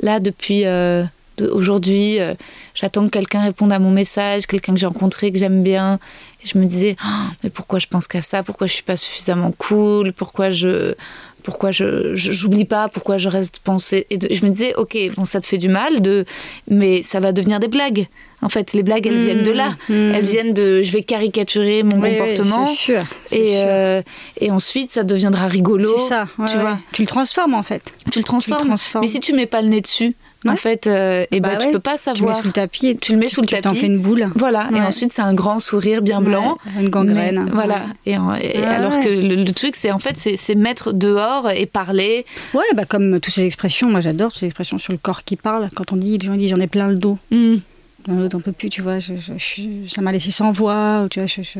là depuis de- aujourd'hui euh, j'attends que quelqu'un réponde à mon message quelqu'un que j'ai rencontré que j'aime bien et je me disais Ah, mais pourquoi je pense qu'à ça? Pourquoi je suis pas suffisamment cool? Pourquoi je pourquoi je j'oublie pas? Pourquoi je reste penser et de- je me disais ok bon ça te fait du mal de mais ça va devenir des blagues en fait les blagues elles viennent de là Mm. elles viennent de je vais caricaturer mon Oui, oui, comportement c'est sûr. et, euh, et ensuite ça deviendra rigolo C'est ça, ouais, tu ouais. vois. Tu le transformes en fait. tu le transformes. transformes. Mais si tu mets pas le nez dessus, en fait, euh, eh ben, Bah tu ouais, peux pas Tu le mets savoir. sous le tapis et Tu le mets sous le tu t'en tapis. fais une boule. Voilà, et ensuite c'est un grand sourire bien blanc. Ouais, une gangrène. Mais- voilà. Et, en- et Ouais, alors ouais. que le, le truc, c'est en fait, c'est mettre dehors et parler. Ouais, bah comme toutes ces expressions, moi j'adore toutes ces expressions sur le corps qui parle. Quand on dit, les gens disent j'en ai plein le dos. Dans l'autre, on peut plus, tu vois. je- je- je suis- ça m'a laissé sans voix. ou Tu vois, je, je,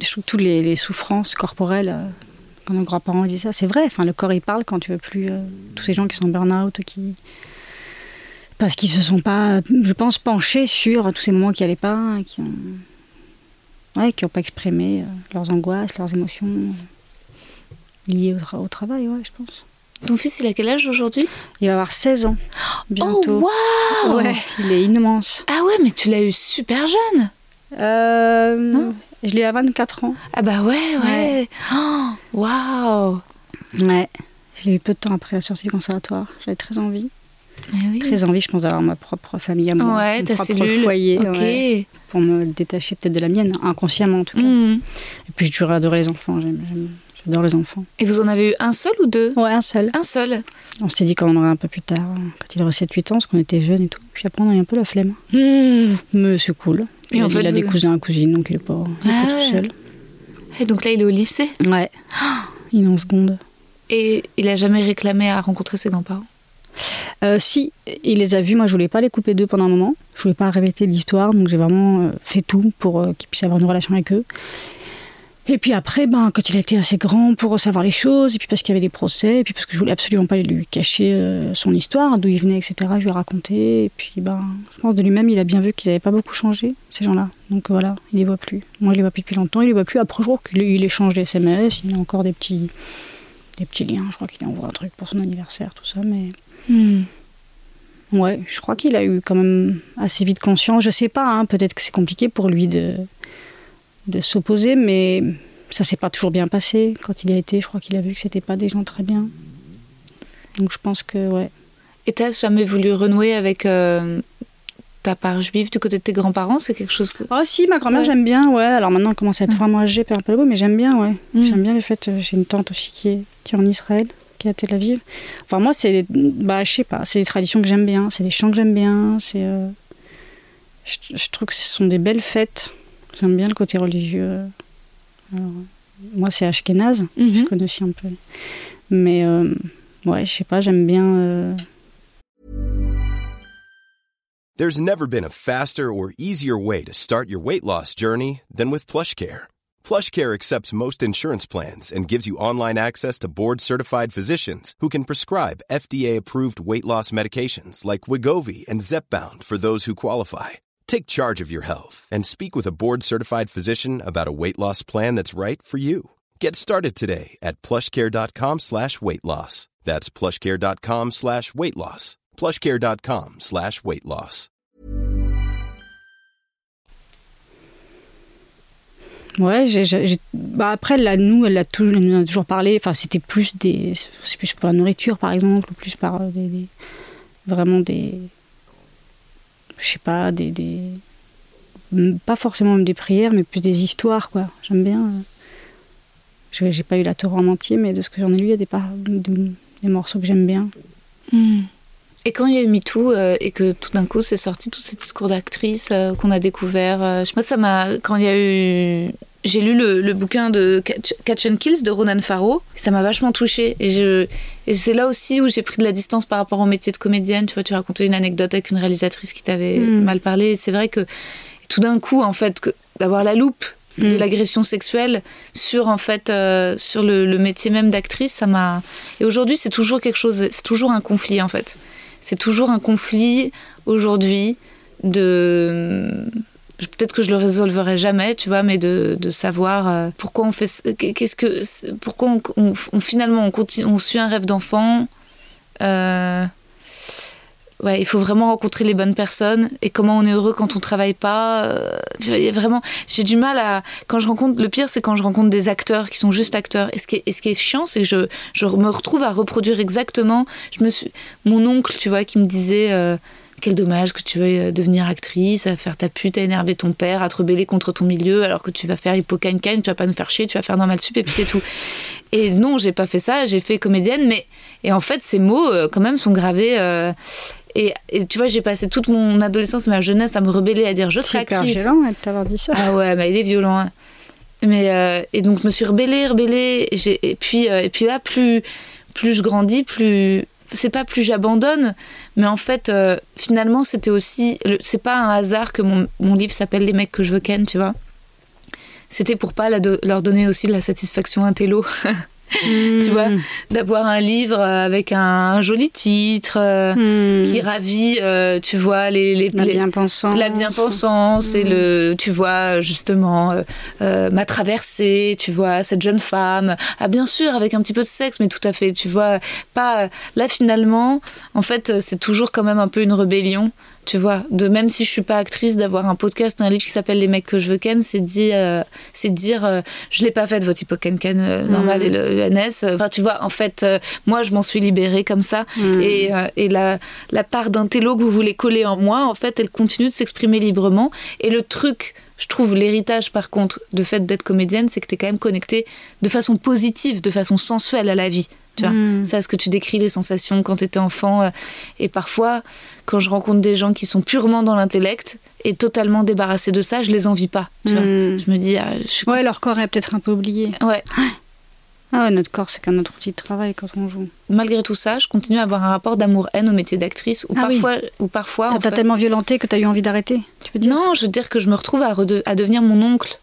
je trouve toutes les, les souffrances corporelles. Quand nos grands-parents disent ça, c'est vrai. Enfin, le corps il parle quand tu veux plus. euh, tous ces gens qui sont en burn-out, qui parce qu'ils se sont pas, je pense, penchés sur tous ces moments qui allaient pas, qui ont, ouais, qui ont pas exprimé euh, leurs angoisses, leurs émotions euh, liées au, tra- au travail, ouais, je pense. Ton fils, il a quel âge aujourd'hui? Il va avoir 16 ans bientôt. Oh, waouh Ouais, il est immense. Ah ouais, mais tu l'as eu super jeune Euh, Non Je l'ai à 24 ans. Ah bah ouais, ouais. Ouais. Oh, Waouh Ouais. Je l'ai eu peu de temps après la sortie du conservatoire. J'avais très envie. Oui. Très envie, je pense, d'avoir ma propre famille à moi. Ouais, mon propre cellule. foyer. Ok. ouais, pour me détacher peut-être de la mienne, inconsciemment en tout cas. Hmm. Et puis j'ai toujours adoré les enfants. J'adore les enfants. Et vous en avez eu un seul ou deux? Ouais, un seul. Un seul. On s'était dit qu'on aurait un peu plus tard, quand il aurait 7-8 ans, parce qu'on était jeunes et tout. Puis après, on a eu un peu la flemme. Mais c'est cool. Et il en a, dit, fait, il a des vous- cousins, cousines, donc il est pas, il est pas Ah tout ouais. seul. Et donc là, il est au lycée. Ouais. Il est en seconde. Et il a jamais réclamé à rencontrer ses grands-parents? Euh, si, il les a vus. Moi, je voulais pas les couper d'eux pendant un moment. Je voulais pas répéter l'histoire, donc j'ai vraiment euh, fait tout pour euh, qu'ils puissent avoir une relation avec eux. Et puis après, ben, quand il a été assez grand pour savoir les choses, et puis parce qu'il y avait des procès, et puis parce que je voulais absolument pas lui cacher euh, son histoire, d'où il venait, etc., je lui ai raconté. Et puis, ben, je pense de lui-même, il a bien vu qu'ils n'avaient pas beaucoup changé, ces gens-là. Donc voilà, il les voit plus. Moi, je les vois plus depuis longtemps, il les voit plus. Après, je crois qu'il il échange des SMS, il a encore des petits, des petits liens. Je crois qu'il envoie un truc pour son anniversaire, tout ça, mais. Ouais, je crois qu'il a eu quand même assez vite conscience. Je sais pas, hein, peut-être que c'est compliqué pour lui de, de s'opposer, mais ça s'est pas toujours bien passé. Quand il a été, je crois qu'il a vu que c'était pas des gens très bien. Donc je pense que, ouais. Et t'as jamais voulu renouer avec euh, ta part juive du côté de tes grands-parents? C'est quelque chose que... Ah si, ma grand-mère, Ouais. j'aime bien, ouais. Alors maintenant, elle commence à être Ouais. vraiment âgée, perd un peu goût, mais j'aime bien, ouais. Mm. J'aime bien le fait, euh, j'ai une tante aussi qui est, qui est en Israël, qui est à Tel Aviv. Enfin, moi, c'est, bah, je sais pas, c'est des traditions que j'aime bien, c'est des chants que j'aime bien, c'est... euh, je, je trouve que ce sont des belles fêtes. J'aime bien le côté religieux. Alors, moi, c'est Ashkenaz, je Mhm. connais aussi un peu. Mais, euh, ouais, je sais pas, j'aime bien... euh, There's never been a faster or easier way to start your weight loss journey than with plush PlushCare. PlushCare accepts most insurance plans and gives you online access to board-certified physicians who can prescribe FDA-approved weight loss medications like Wigovi and Zepbound for those who qualify. Take charge of your health and speak with a board-certified physician about a weight loss plan that's right for you. Get started today at plushcare.com slash weight loss. That's plushcare.com slash weight loss. plushcare.com slash weight loss. Ouais, j'ai, j'ai- bah après, là, nous, elle, a toujours, elle a toujours parlé. Enfin, c'était plus des. C'est plus pour la nourriture, par exemple, ou plus par euh, des. des- vraiment des. Je sais pas, des, des. Pas forcément des prières, mais plus des histoires, quoi. J'aime bien. euh. J'ai, j'ai pas eu la Torah en entier, mais de ce que j'en ai lu, il y a des, des, morceaux que j'aime bien. Et quand il y a eu MeToo euh, et que tout d'un coup c'est sorti tous ces discours d'actrices euh, qu'on a découvert, euh, je sais pas, ça m'a. Quand il y a eu. J'ai lu le, le bouquin de Catch, Catch and Kills de Ronan Farrow, ça m'a vachement touchée. Et, je, et c'est là aussi où j'ai pris de la distance par rapport au métier de comédienne. Tu vois, tu racontais une anecdote avec une réalisatrice qui t'avait Mm. mal parlé. C'est vrai que tout d'un coup, en fait, d'avoir la loupe de Mm. l'agression sexuelle sur en fait euh, sur le, le métier même d'actrice, ça m'a. Et aujourd'hui, c'est toujours quelque chose, c'est toujours un conflit en fait. C'est toujours un conflit aujourd'hui de peut-être que je le résolverai jamais, tu vois, mais de, de savoir euh, pourquoi on fait, ce- qu'est-ce que, pourquoi on, finalement on continue, on suit un rêve d'enfant. Euh, ouais, il faut vraiment rencontrer les bonnes personnes et comment on est heureux quand on travaille pas. euh, il vraiment, j'ai du mal à quand je rencontre. Le pire, c'est quand je rencontre des acteurs qui sont juste acteurs. Et ce qui est, ce qui est chiant, c'est que je, je me retrouve à reproduire exactement. Je me suis, mon oncle, tu vois, qui me disait. euh, quel dommage que tu veuilles euh, devenir actrice, à faire ta pute, à énerver ton père, à te rebeller contre ton milieu, alors que tu vas faire hippocagne-cagne, tu vas pas nous faire chier, tu vas faire normal sup et puis c'est tout. Et non, j'ai pas fait ça, j'ai fait comédienne, mais et en fait ces mots euh, quand même sont gravés. euh, et, et tu vois, j'ai passé toute mon adolescence et ma jeunesse à me rebeller, à dire je serai C'est actrice. violent de t'avoir dit ça. Ah ouais, bah, il est violent. hein. Mais euh, et donc je me suis rebellée, rebellée. Et, puis euh, et puis là, plus plus je grandis, plus c'est pas plus j'abandonne, mais en fait euh, finalement c'était aussi c'est pas un hasard que mon, mon livre s'appelle Les mecs que je veux ken, tu vois. C'était pour pas leur donner aussi de la satisfaction intello. tu vois, d'avoir un livre euh, avec un, un joli titre euh, Hmm. qui ravit, euh, tu vois, les, les, La bien-pensance. la bien-pensance et le, tu vois, justement, euh, ma traversée, tu vois, cette jeune femme. Ah, bien sûr, avec un petit peu de sexe, mais tout à fait, tu vois, pas. Là, finalement, en fait, c'est toujours quand même un peu une rébellion. Tu vois, de même si je suis pas actrice, d'avoir un podcast, un livre qui s'appelle Les mecs que je veux ken, c'est dire, euh, c'est dire, euh, je l'ai pas fait de votre hippocane ken euh, normal Mhm. et le ENS. Enfin, tu vois, en fait, euh, moi, je m'en suis libérée comme ça. Hmm. Et, euh, et la, la part d'un télo que vous voulez coller en moi, en fait, elle continue de s'exprimer librement. Et le truc, je trouve, l'héritage, par contre, de fait d'être comédienne, c'est que tu es quand même connectée de façon positive, de façon sensuelle à la vie. Tu vois, Mm. c'est à ce que tu décris les sensations quand tu étais enfant. euh, Et parfois, quand je rencontre des gens qui sont purement dans l'intellect et totalement débarrassés de ça, je les envie pas. Tu vois, Hmm. je me dis, ah, je suis. Ouais, leur corps est peut-être un peu oublié. Ouais. Ah ouais, notre corps, c'est qu'un autre outil de travail quand on joue. Malgré tout ça, je continue à avoir un rapport d'amour-haine au métier d'actrice, ou Ah oui. parfois, ou parfois. Ça t'a fait- tellement violenté que t'as eu envie d'arrêter, tu peux dire? Non, je veux dire que je me retrouve à devenir mon oncle.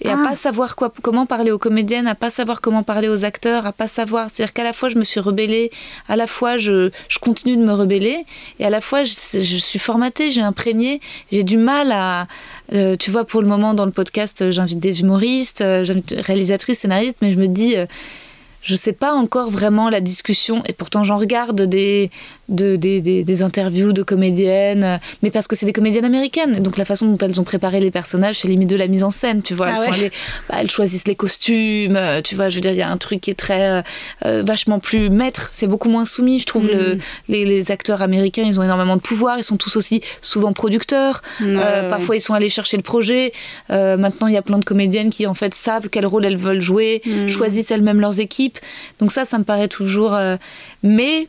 Et à Ah. pas savoir quoi, comment parler aux comédiennes, à pas savoir comment parler aux acteurs, à pas savoir. C'est-à-dire qu'à la fois je me suis rebellée, à la fois je, je continue de me rebeller, et à la fois je, je suis formatée, j'ai imprégné, j'ai du mal à. euh, tu vois, pour le moment dans le podcast, euh, j'invite des humoristes, euh, j'invite réalisatrices, scénaristes, mais je me dis. euh, je sais pas encore vraiment la discussion, et pourtant j'en regarde des, de- des, des- des interviews de comédiennes, euh, mais parce que c'est des comédiennes américaines, donc la façon dont elles ont préparé les personnages, c'est limite de la mise en scène, tu vois. Elles, Ah sont ouais. allées- bah, elles choisissent les costumes, euh, tu vois, je veux dire, il y a un truc qui est très euh, euh, vachement plus maître, c'est beaucoup moins soumis, je trouve. Le, Mm. les, les acteurs américains, ils ont énormément de pouvoir, ils sont tous aussi souvent producteurs, euh, parfois ils sont allés chercher le projet. Euh, maintenant, il y a plein de comédiennes qui en fait savent quel rôle elles veulent jouer, Mm. choisissent elles-mêmes leurs équipes. Donc ça, ça me paraît toujours. euh, Mais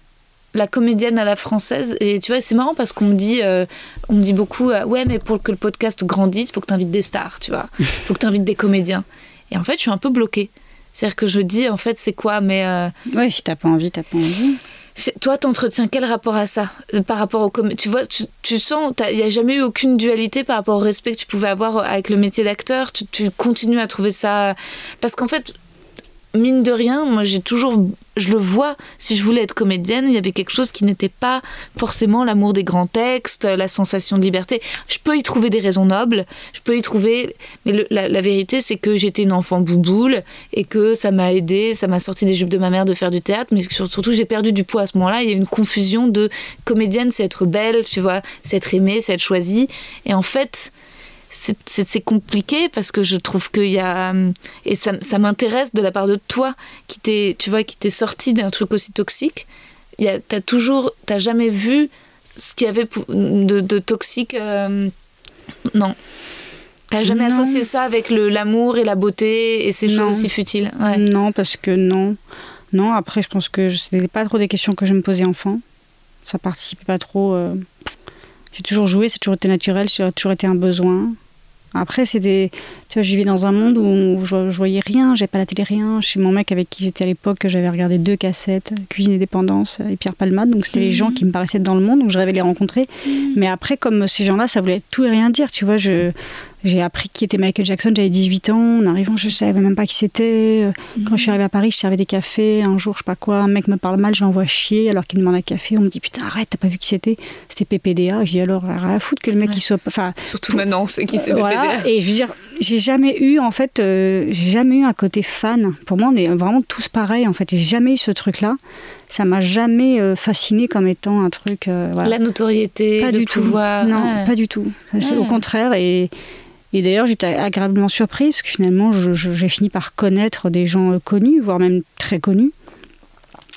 la comédienne à la française, et tu vois, c'est marrant parce qu'on me dit, euh, on me dit beaucoup, euh, ouais, mais pour que le podcast grandisse, faut que tu invites des stars, tu vois, faut que tu invites des comédiens. Et en fait, je suis un peu bloquée. C'est-à-dire que je dis, en fait, c'est quoi Mais euh, Ouais, si t'as pas envie, t'as pas envie. Toi, t'entretiens quel rapport à ça euh, Par rapport au Tu vois, tu, tu sens, il n'y a jamais eu aucune dualité par rapport au respect que tu pouvais avoir avec le métier d'acteur. Tu, tu continues à trouver ça. Parce qu'en fait, mine de rien, moi j'ai toujours, je le vois, si je voulais être comédienne, il y avait quelque chose qui n'était pas forcément l'amour des grands textes, la sensation de liberté. Je peux y trouver des raisons nobles, je peux y trouver, mais la, vérité c'est que j'étais une enfant bouboule et que ça m'a aidé, ça m'a sorti des jupes de ma mère de faire du théâtre, mais surtout j'ai perdu du poids à ce moment-là. Il y a une confusion de comédienne, c'est être belle, tu vois, c'est être aimée, c'est être choisie, et en fait c'est compliqué parce que je trouve qu'il y a et ça, ça m'intéresse de la part de toi qui t'es tu vois qui t'es sorti d'un truc aussi toxique il t'as toujours t'as jamais vu ce qu'il y avait de, de toxique euh, non T'as jamais associé ça avec l'amour et la beauté et ces choses aussi futiles? Non, parce que non. Non, après, je pense que ce n'était pas trop des questions que je me posais enfant. Ça participait pas trop. Euh, j'ai toujours joué, c'est toujours été naturel, c'est toujours été un besoin. Après, c'était. Tu vois, je vivais dans un monde où je, je voyais rien, j'avais pas la télé, rien. Chez mon mec avec qui j'étais à l'époque, j'avais regardé deux cassettes, Cuisine et Dépendance et Pierre Palmade. Donc, c'était les gens qui me paraissaient dans le monde, donc je rêvais les rencontrer. Mais après, comme ces gens-là, ça voulait tout et rien dire. Tu vois, je, j'ai appris qui était Michael Jackson, j'avais 18 ans. En arrivant, je savais même pas qui c'était. Euh, quand je suis arrivée à Paris, je servais des cafés. Un jour, je sais pas quoi, un mec me parle mal, je l'envoie chier alors qu'il me demande un café. On me dit putain, arrête, t'as pas vu qui c'était? C'était PPDA. Je dis alors, rien à foutre que le mec il soit. Enfin, Surtout maintenant, c'est qui c'est PPDA. Et je veux dire, j'ai jamais eu, en fait, euh, j'ai jamais eu un côté fan. Pour moi, on est vraiment tous pareils, en fait. J'ai jamais eu ce truc-là. Ça m'a jamais euh, fasciné comme étant un truc. La notoriété, pas le du pouvoir. Tout. Non, pas du tout. C'est au contraire. Et et d'ailleurs, j'étais agréablement surprise parce que finalement, j'ai fini par connaître des gens euh, connus, voire même très connus,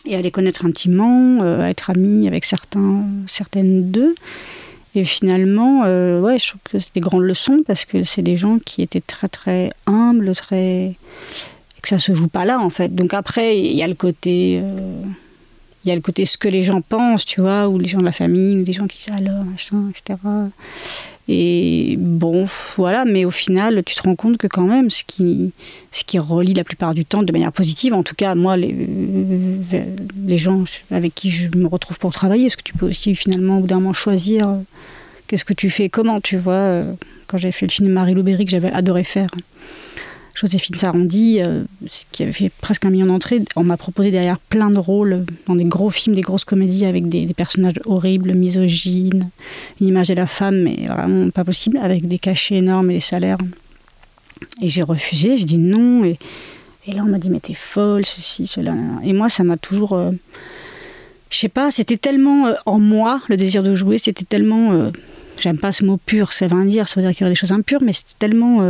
et à les connaître intimement, euh, à être amie avec certains, certaines d'eux. Et finalement, euh, ouais, je trouve que c'est des grandes leçons parce que c'est des gens qui étaient très très humbles, très et que ça se joue pas là en fait. Donc après, il y a le côté, il y a le côté ce que les gens pensent, tu vois, ou les gens de la famille, ou des gens qui disent alors, machin, etc. Et bon, voilà, mais au final, tu te rends compte que quand même, ce qui, ce qui relie la plupart du temps de manière positive, en tout cas, moi, les, les gens avec qui je me retrouve pour travailler, parce que tu peux aussi finalement, au bout d'un moment, choisir euh, qu'est-ce que tu fais, comment, tu vois. Euh, quand j'avais fait le film Marie Louberry, que j'avais adoré faire, Joséphine Sarondi, euh, qui avait fait presque un million d'entrées, on m'a proposé derrière plein de rôles dans des gros films, des grosses comédies avec des, personnages horribles, misogynes, une image de la femme, mais vraiment pas possible, avec des cachets énormes et des salaires. Et j'ai refusé, j'ai dit non. Et, là, on m'a dit, mais t'es folle, ceci, cela. Et moi, ça m'a toujours. Euh, je sais pas, c'était tellement euh, en moi, le désir de jouer, c'était tellement. J'aime pas ce mot pur, ça veut dire, ça veut dire qu'il y aurait des choses impures, mais c'était tellement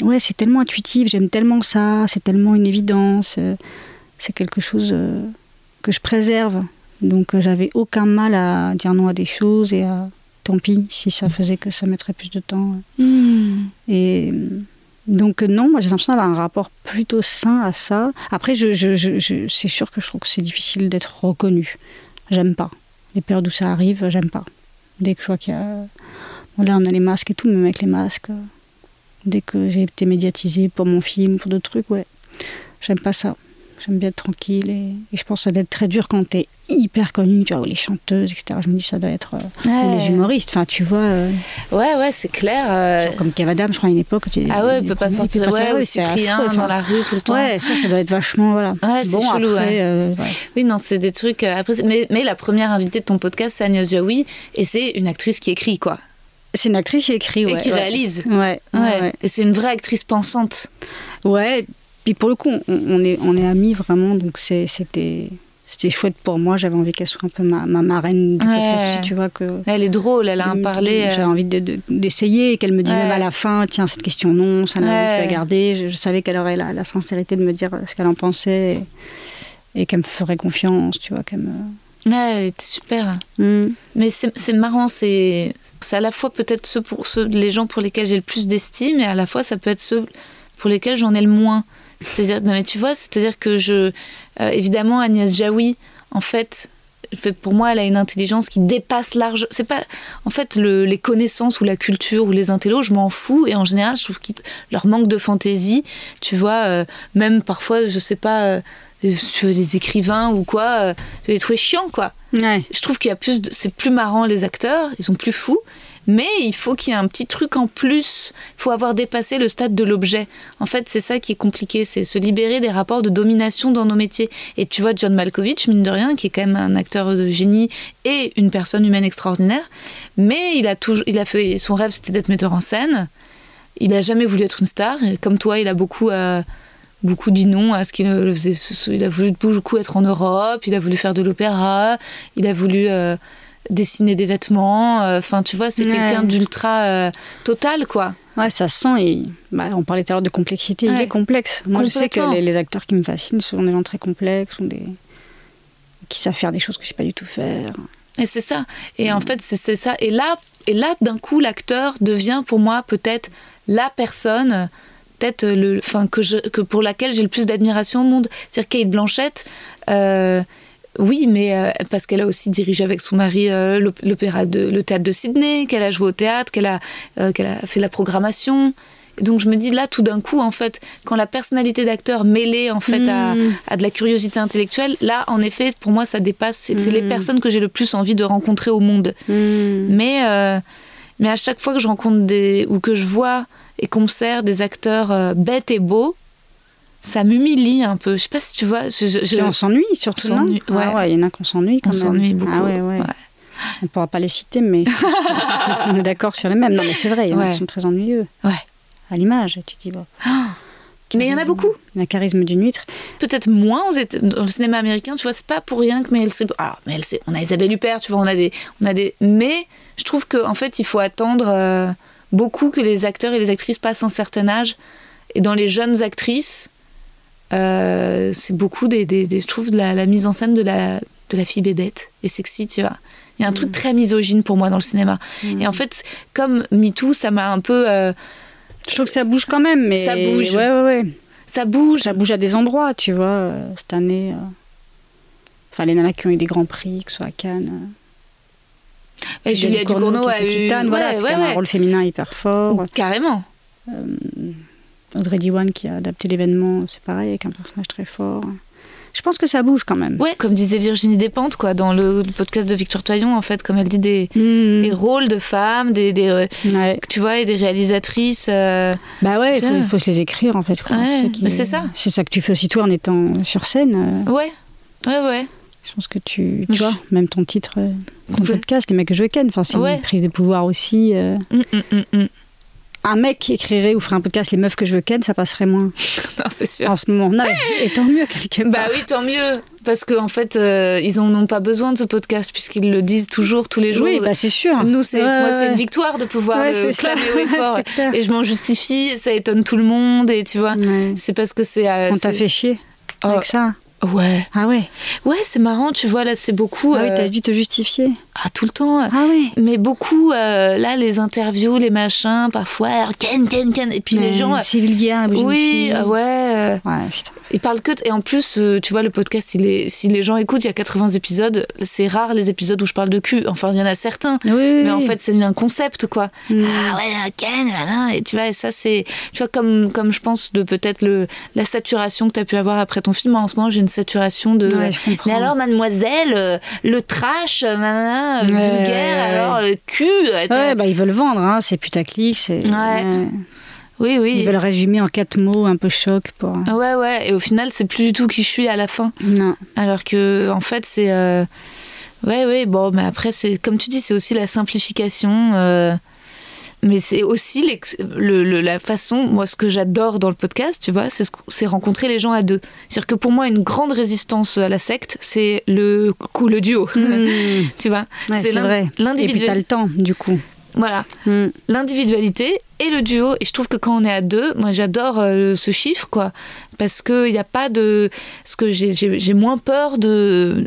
ouais, c'est tellement intuitif, j'aime tellement ça, c'est tellement une évidence, euh, c'est quelque chose euh, que je préserve. Donc euh, j'avais aucun mal à dire non à des choses et à tant pis si ça faisait que ça mettrait plus de temps. Hmm. Et donc non, moi j'ai l'impression d'avoir un rapport plutôt sain à ça. Après, je, je, je, c'est sûr que je trouve que c'est difficile d'être reconnu. J'aime pas. Les périodes où ça arrive, j'aime pas. Dès que je vois qu'il y a... là, on a les masques et tout, même avec les masques, dès que j'ai été médiatisée pour mon film, pour d'autres trucs, ouais. J'aime pas ça. J'aime bien être tranquille et, je pense que ça doit être très dur quand t'es hyper connue, tu vois, ou les chanteuses, etc. Je me dis ça doit être. Euh, ou les humoristes, enfin, tu vois. Euh, ouais, ouais, c'est clair. Euh, comme Cavadam, je crois, à une époque. Tu, ah ouais, il peut pas sortir. Ouais, ou Cyprien dans la rue tout le temps. Ouais, ça, ça doit être vachement. Voilà. Ouais, c'est bon, chelou, après, Oui, non, c'est des trucs. Après, mais, mais la première invitée de ton podcast, c'est Agnès Jaoui, et c'est une actrice qui écrit, quoi. C'est une actrice qui écrit, ouais. Et qui réalise. Ouais. ouais. Et c'est une vraie actrice pensante. Ouais. Puis pour le coup, on, est, on est amis vraiment, donc c'était c'était chouette pour moi. J'avais envie qu'elle soit un peu ma, ma marraine du ouais. tu vois que. Elle est drôle, elle a un parler. J'avais envie d'essayer et qu'elle me dise même à la fin, tiens cette question non, ça n'a pas garder. Je, je, savais qu'elle aurait la, la, sincérité de me dire ce qu'elle en pensait et, qu'elle me ferait confiance, tu vois, qu'elle me. Ouais, elle était super. Mm. Mais c'est marrant, c'est c'est à la fois peut-être ceux pour ceux, les gens pour lesquels j'ai le plus d'estime, et à la fois ça peut être ceux pour lesquels j'en ai le moins. C'est-à-dire, non mais tu vois, c'est-à-dire que je, euh, évidemment, Agnès Jaoui, en fait, pour moi, elle a une intelligence qui dépasse large. C'est pas, en fait, les connaissances ou la culture ou les intellos, je m'en fous. Et en général, je trouve qu'ils leur manque de fantaisie. Tu vois, euh, même parfois, je sais pas. Euh, des écrivains ou quoi, euh, je vais les trouver chiants, quoi. Ouais. Je trouve qu'il y a plus, de- c'est plus marrant les acteurs, ils sont plus fous, mais il faut qu'il y ait un petit truc en plus. Il faut avoir dépassé le stade de l'objet. En fait, c'est ça qui est compliqué, c'est se libérer des rapports de domination dans nos métiers. Et tu vois, John Malkovich, mine de rien, qui est quand même un acteur de génie et une personne humaine extraordinaire, mais il a toujours, il a fait, son rêve c'était d'être metteur en scène. Il a jamais voulu être une star. Et comme toi, il a beaucoup. euh, beaucoup dit non à ce qu'il faisait. Il a voulu beaucoup être en Europe, il a voulu faire de l'opéra, il a voulu euh, dessiner des vêtements. euh, Enfin, tu vois, c'est Ouais. quelqu'un d'ultra euh, total, quoi. Ouais, ça se sent. Et, bah, on parlait tout à l'heure de complexité. Il est complexe. Moi, je sais que les, les acteurs qui me fascinent sont des gens très complexes, sont des qui savent faire des choses que je sais pas du tout faire. Et c'est ça. Et en fait, c'est c'est ça. Et là, et là d'un coup, l'acteur devient pour moi peut-être la personne. Peut-être le, enfin que je, que pour laquelle j'ai le plus d'admiration au monde. C'est-à-dire Kate Blanchett. euh, oui, mais euh, parce qu'elle a aussi dirigé avec son mari euh, l'op- l'opéra de le théâtre de Sydney, qu'elle a joué au théâtre, qu'elle a euh, qu'elle a fait la programmation. Et donc je me dis là tout d'un coup en fait quand la personnalité d'acteur mêlée en fait à, Mm. à de la curiosité intellectuelle là en effet pour moi ça dépasse c'est les Mm. personnes que j'ai le plus envie de rencontrer au monde mais euh, mais à chaque fois que je rencontre des ou que je vois et qu'on me sert des acteurs euh, bêtes et beaux ça m'humilie un peu je sais pas si tu vois je, je- on s'ennuie surtout, On non s'ennuie, ouais. Ah ouais, il y en a qu'on s'ennuie quand on même. s'ennuie beaucoup Ah ouais. On pourra pas les citer, mais on est d'accord sur les mêmes. Non, mais c'est vrai, il y en a Ouais. qui sont très ennuyeux. Ouais. À l'image, tu dis, bon. mais il y en a beaucoup Le charisme d'une huître. peut-être moins dans le cinéma américain, tu vois, c'est pas pour rien que Meryl Streep. Alors, Meryl Streep, on a Isabelle Huppert, tu vois, on a des, on a des. Mais je trouve qu'en en fait, il faut attendre euh, beaucoup que les acteurs et les actrices passent un certain âge. Et dans les jeunes actrices, euh, c'est beaucoup des, des- des- je trouve, de la, la mise en scène de la, de la fille bébête et sexy, tu vois. Il y a un truc très misogyne pour moi dans le cinéma. Et en fait, comme MeToo, ça m'a un peu. euh, Je trouve que ça bouge quand même, mais. Ça bouge. Ouais, ouais, ouais. ça bouge. Ça bouge à des endroits, tu vois. euh, Cette année. euh, Enfin, les nanas qui ont eu des grands prix, que ce soit à Cannes. Euh, Et Julia Ducournau a eu. Titane, voilà, ouais, c'est ouais, un rôle féminin hyper fort. Carrément. Audrey Diwan qui a adapté l'événement, c'est pareil, avec un personnage très fort. Je pense que ça bouge quand même. Ouais, comme disait Virginie Despentes, quoi, dans le, le podcast de Victoire Toyon, en fait, comme elle dit des, Mmh. des rôles de femmes, des, des, euh, Ouais. tu vois, et des réalisatrices. euh, Bah ouais, il faut, se les écrire en fait. Ouais, c'est ça. C'est ça que tu fais aussi toi en étant sur scène. euh, Ouais, ouais, ouais. Je pense que tu, tu vois, même ton titre, euh, ton podcast, les mecs que je ken, enfin, c'est Ouais. une prise de pouvoir aussi. euh. Mm, mm, mm. Un mec qui écrirait ou ferait un podcast les meufs que je veux ken, ça passerait moins Non, c'est sûr. en ce moment. Non, et tant mieux quelque part. Bah oui, tant mieux. Parce qu'en en fait, euh, ils en ont pas besoin de ce podcast, puisqu'ils le disent toujours, tous les jours. Oui, bah c'est sûr. Nous, c'est Ouais, moi, c'est ouais. une victoire de pouvoir Ouais, le c'est clamer et fort. C'est et je m'en justifie, et ça étonne tout le monde, et tu vois. C'est parce que c'est. euh, On t'a c'est- fait chier Oh, avec ça. Ouais. Ah ouais. Ouais, c'est marrant, tu vois, là, c'est beaucoup. Ah oui, euh, t'as dû te justifier. ah, tout le temps. Ah ouais. Mais beaucoup, euh, là, les interviews, les machins, parfois, Ken, Ken, Ken. Et puis les gens. euh, C'est vulgaire, la oui, euh, ouais. euh, Ouais, putain. ils parlent que. Et en plus, euh, tu vois, le podcast, il est, si les gens écoutent, il y a 80 épisodes. C'est rare les épisodes où je parle de cul. Enfin, il y en a certains. Oui, oui, Mais en fait, c'est un concept, quoi. Mm. Ah ouais, Ken, nanana, et tu vois, et ça, c'est. Tu vois, comme, comme je pense de peut-être le, la saturation que tu as pu avoir après ton film. En ce moment, j'ai une saturation de. Ouais, je comprends. Mais alors, mademoiselle, euh, le trash, euh, nanana, euh, Ouais, vulgaire, ouais, alors le cul. Ouais, bah ils veulent vendre, hein, c'est putaclic, c'est. Ouais. Oui, oui. Ils veulent résumer en quatre mots, un peu choc pour. Ouais, ouais. Et au final, c'est plus du tout qui je suis à la fin. Non. Alors que, en fait, c'est. euh, Ouais, ouais, bon, mais après, c'est comme tu dis, c'est aussi la simplification. euh, Mais c'est aussi l'ex- le- le- la façon, moi, ce que j'adore dans le podcast, tu vois, c'est ce- c'est rencontrer les gens à deux. C'est-à-dire que pour moi, une grande résistance à la secte, c'est le coup, le duo. Mm. tu vois, Ouais, c'est vrai. Et puis t'as l'individuel. le temps, du coup. Voilà, Mm. l'individualité et le duo. Et je trouve que quand on est à deux, moi j'adore euh, ce chiffre, quoi. Parce qu'il n'y a pas de. Parce que j'ai- moins peur de.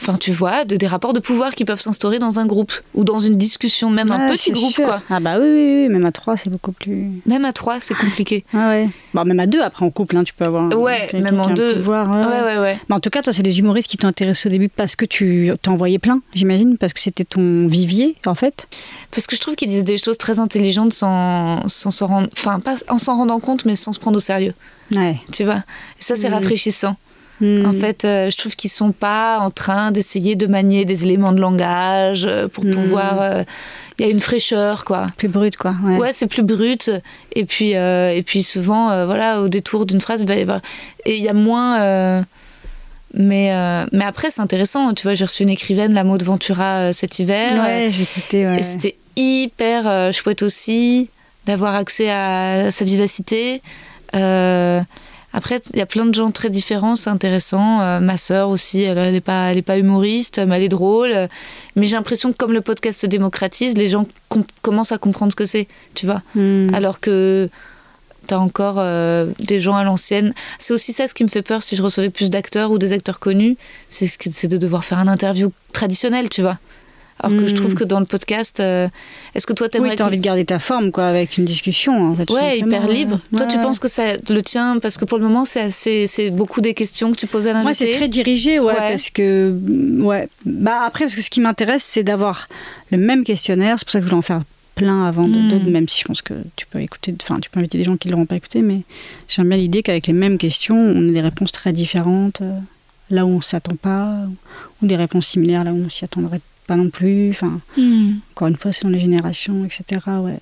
Enfin, tu vois, de, des rapports de pouvoir qui peuvent s'instaurer dans un groupe ou dans une discussion, même un petit groupe, sûr. quoi. Ah bah oui, oui, oui, même à trois, c'est beaucoup plus. Même à trois, c'est compliqué. Ah ouais. Bon, même à deux, après en couple, hein, tu peux avoir. Ouais, même en deux. pouvoir, Ouais, ouais, ouais. Mais en tout cas, toi, c'est des humoristes qui t'ont intéressé au début parce que tu t'en envoyais plein, j'imagine, parce que c'était ton vivier, en fait. Parce que je trouve qu'ils disent des choses très intelligentes sans sans s'en rendre. Enfin, pas en s'en rendant compte, mais sans se prendre au sérieux. Ouais. Tu vois? Et ça, c'est Mhm. rafraîchissant. Hmm. En fait, euh, je trouve qu'ils sont pas en train d'essayer de manier des éléments de langage euh, pour Hmm. pouvoir. euh, Il y a une fraîcheur, quoi. Plus brut, quoi. Ouais. Ouais, c'est plus brut. Et puis, euh, et puis souvent, euh, voilà, au détour d'une phrase, bah, bah, et il y a moins. euh, mais, euh, mais après, c'est intéressant. Tu vois, j'ai reçu une écrivaine, la Maud Ventura, euh, cet hiver. Ouais, j'ai écouté. Ouais. Et c'était hyper euh, chouette aussi d'avoir accès à sa vivacité. Euh, après, il y a plein de gens très différents, c'est intéressant. Euh, ma sœur aussi, elle n'est pas, elle est pas humoriste, mais elle est drôle. Mais j'ai l'impression que comme le podcast se démocratise, les gens com- commencent à comprendre ce que c'est, tu vois. Hmm. Alors que t'as encore euh, des gens à l'ancienne. C'est aussi ça ce qui me fait peur si je recevais plus d'acteurs ou des acteurs connus, c'est de devoir faire un interview traditionnel, tu vois. Alors que je trouve que dans le podcast, euh, est-ce que toi t'aimerais Oui, t'as que- envie de garder ta forme, quoi, avec une discussion, en fait. Ouais, hyper libre. ouais. Toi, tu Ouais. penses que ça le tient? Parce que pour le moment, c'est assez, c'est beaucoup des questions que tu poses à l'invité. Moi, c'est très dirigé, ouais, Ouais. parce que, mm, ouais. Bah, après, parce que ce qui m'intéresse, c'est d'avoir le même questionnaire. C'est pour ça que je voulais en faire plein avant, de, Mm. de- même si je pense que tu peux écouter, enfin, tu peux inviter des gens qui ne l'auront pas écouté, mais j'aime bien l'idée qu'avec les mêmes questions, on ait des réponses très différentes, euh, là où on ne s'attend pas, ou des réponses similaires là où on s'y attendrait pas non plus. Enfin, Hmm. encore une fois, selon les générations, etc. Ouais.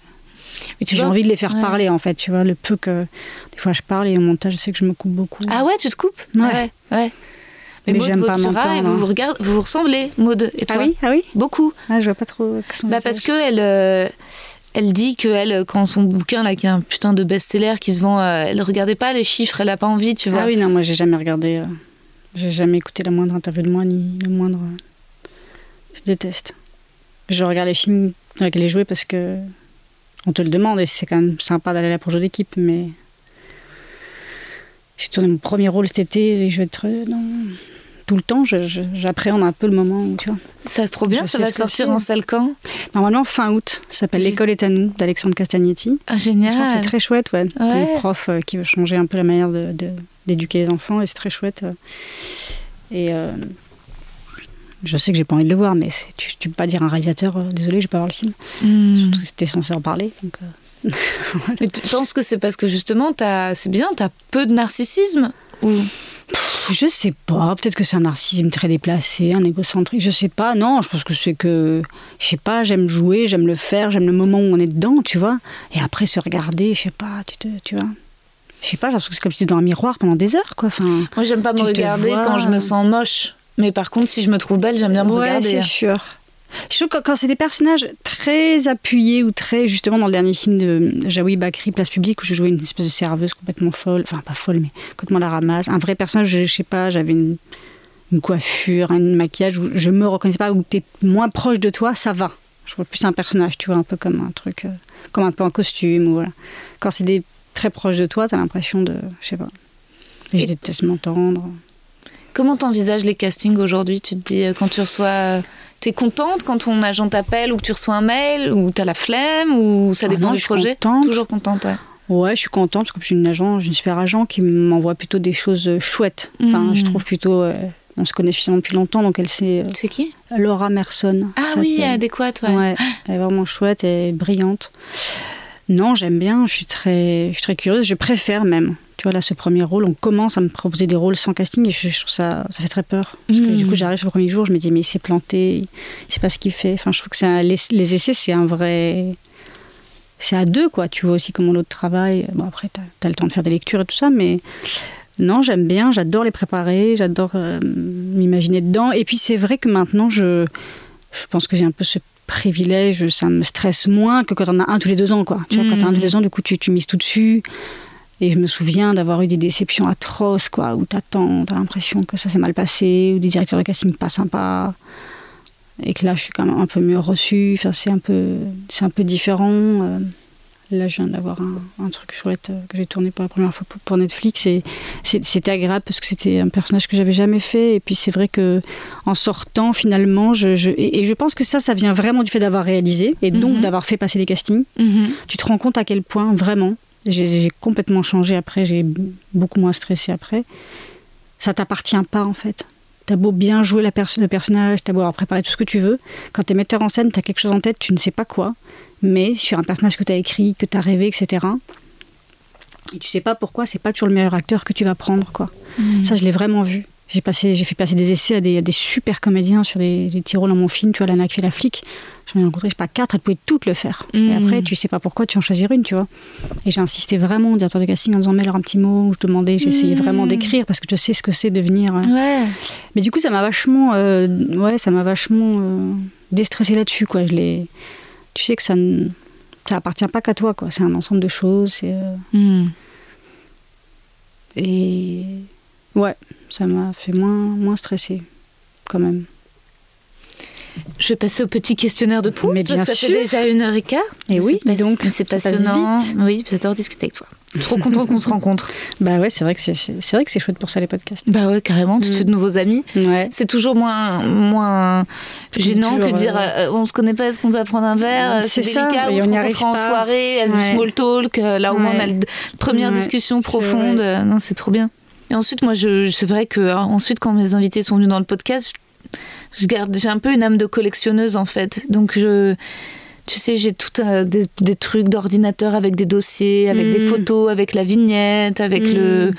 Mais J'ai envie de les faire ouais. parler, en fait, tu vois, le peu que. Des fois, je parle et au montage, je sais que je me coupe beaucoup. Ah ouais, tu te coupes Ouais. ouais. ouais. Mais, Mais j'aime pas m'entendre, et vous, hein. vous, regardez, vous vous ressemblez, Maud et toi ah oui, ah oui Beaucoup. Ah, je vois pas trop. son Bah parce que elle, euh, elle dit que elle, quand son bouquin là, qui est un putain de best-seller qui se vend, euh, elle regardait pas les chiffres, elle a pas envie, tu vois. Ah oui, non, moi j'ai jamais regardé. euh, j'ai jamais écouté la moindre interview de moi, ni le moindre. euh, je déteste. Je regarde les films dans lesquels j'ai joué parce que. On te le demande et c'est quand même sympa d'aller là pour jouer d'équipe, mais. J'ai tourné mon premier rôle cet été et je vais être. euh, dans- Tout le temps, j'appréhende un peu le moment où, tu vois. Ça c'est trop bien, Je ça va sortir en salle quand? Normalement, fin août, ça s'appelle L'école est à nous d'Alexandre Castagnetti. ah, Génial. C'est très chouette, ouais. Ouais. une prof euh, qui veut changer un peu la manière de- de- d'éduquer les enfants et c'est très chouette. euh. Et euh, je sais que j'ai pas envie de le voir, mais tu, tu peux pas dire à un réalisateur, euh, désolé, je vais pas voir le film. Hmm. Surtout que c'était censé en parler. Donc, euh, Mais tu penses que c'est parce que justement, c'est bien, t'as peu de narcissisme ou? Pff, je sais pas, peut-être que c'est un narcissisme très déplacé, un égocentrique, je sais pas. Non, je pense que c'est que, je sais pas, j'aime jouer, j'aime le faire, j'aime le moment où on est dedans, tu vois. Et après se regarder, je sais pas, tu, te, tu vois. Je sais pas, j'ai l'impression que c'est comme si tu étais dans un miroir pendant des heures, quoi. Enfin, Moi, j'aime pas me regarder vois. quand je me sens moche. Mais par contre, si je me trouve belle, j'aime bien me ouais, regarder. c'est sûr. Je trouve que quand c'est des personnages très appuyés ou très, justement, dans le dernier film de Jaoui Bakri, Place Publique, où je jouais une espèce de serveuse complètement folle, enfin pas folle, mais complètement la ramasse. Un vrai personnage, je, je sais pas, j'avais une, une coiffure, un maquillage où je me reconnaissais pas, où t'es moins proche de toi, ça va. Je vois plus un personnage, tu vois, un peu comme un truc, euh, comme un peu en costume, ou voilà. Quand c'est des très proches de toi, t'as l'impression de, je sais pas. Je Et- déteste m'entendre. Comment t'envisages les castings aujourd'hui? Tu te dis, euh, quand tu reçois. euh, T'es contente quand ton agent t'appelle ou que tu reçois un mail ou t'as la flemme ou ça Ah dépend non, du je suis projet? contente. Toujours contente, ouais. Ouais, je suis contente parce que j'ai une agent, j'ai une super agent qui m'envoie plutôt des choses euh, chouettes. Enfin, Mhm. je trouve plutôt. euh, on se connaît suffisamment depuis longtemps, donc elle sait. euh, C'est qui? Laura Merson. Ah oui, adéquate, ouais. Ouais, elle est vraiment chouette et brillante. Non, j'aime bien, je suis très, je suis très curieuse, je préfère même. Tu vois, là, ce premier rôle, on commence à me proposer des rôles sans casting et je, je trouve ça, ça fait très peur. Parce que du coup, j'arrive sur le premier jour, je me dis, mais il s'est planté, il sait pas ce qu'il fait. Enfin, je trouve que un- les, les essais, c'est un vrai. C'est à deux, quoi. Tu vois aussi comment l'autre travaille. Bon, après, tu as, le temps de faire des lectures et tout ça, mais non, j'aime bien, j'adore les préparer, j'adore euh, m'imaginer dedans. Et puis, c'est vrai que maintenant, je, je pense que j'ai un peu ce privilège, ça me stresse moins que quand on a un tous les deux ans, quoi. Tu vois, quand t'as un tous les deux ans, du coup, tu, tu mises tout dessus. Et je me souviens d'avoir eu des déceptions atroces, quoi, où t'attends, t'as l'impression que ça s'est mal passé, ou des directeurs de casting pas sympas, et que là, je suis quand même un peu mieux reçue. Enfin, c'est un peu, c'est un peu différent. Euh, Là, je viens d'avoir un, un truc chouette euh, que j'ai tourné pour la première fois pour, pour Netflix, et c'était agréable parce que c'était un personnage que j'avais jamais fait. Et puis, c'est vrai que en sortant, finalement, je, je- et, et je pense que ça, ça vient vraiment du fait d'avoir réalisé et donc Mhm. d'avoir fait passer des castings Mhm. tu te rends compte à quel point vraiment j'ai complètement changé après j'ai beaucoup moins stressé après ça t'appartient pas en fait t'as beau bien jouer la le personnage t'as beau avoir préparé tout ce que tu veux quand t'es metteur en scène t'as quelque chose en tête tu ne sais pas quoi mais sur un personnage que t'as écrit que t'as rêvé etc Et tu sais pas pourquoi, c'est pas toujours le meilleur acteur que tu vas prendre, quoi. Mm. Ça, je l'ai vraiment vu. J'ai passé, j'ai fait passer des essais à des, à des super comédiens sur des, des petits rôles dans mon film. Tu vois, Lana qui fait la flic. J'en ai rencontré, je sais pas, quatre, elles pouvaient toutes le faire. Et après, tu sais pas pourquoi, tu en choisir une, tu vois. Et j'ai insisté vraiment au directeur de casting en disant, mets-leur un petit mot. Je demandais, j'essayais vraiment d'écrire parce que je sais ce que c'est de venir. euh, Ouais. mais du coup, ça m'a vachement, euh, ouais, ça m'a vachement euh, déstressé là-dessus, quoi. Je l'ai, tu sais que ça, ne, ça appartient pas qu'à toi, quoi. C'est un ensemble de choses. C'est, euh, Mm. et ouais, ça m'a fait moins, moins stressé, quand même. Je vais passer au petit questionnaire de Proust. Mais bien ça sûr. fait déjà une heure et quart. Et oui, donc, c'est ça passionnant. vite. Oui, j'adore discuter avec toi. Trop contente qu'on se rencontre. Bah ouais, c'est vrai que c'est, c'est, vrai que c'est chouette pour ça les podcasts. Bah ouais, carrément. Tu te Mm. fais de nouveaux amis. Ouais. C'est toujours moins, moins gênant toujours, que de dire euh, euh, on se connaît pas, est-ce qu'on doit prendre un verre euh, C'est C'est ça, délicat, et on se on n'y rencontre en pas. soirée, elle du Ouais. small talk, euh, là moins on a la première discussion profonde. Non, c'est trop bien. Et ensuite, moi, je, c'est vrai que euh, ensuite, quand mes invités sont venus dans le podcast, je, je garde, j'ai un peu une âme de collectionneuse en fait. Donc je. Tu sais, j'ai tout euh, des, des trucs d'ordinateur avec des dossiers, avec des Mm. photos, avec la vignette, avec Mm. le.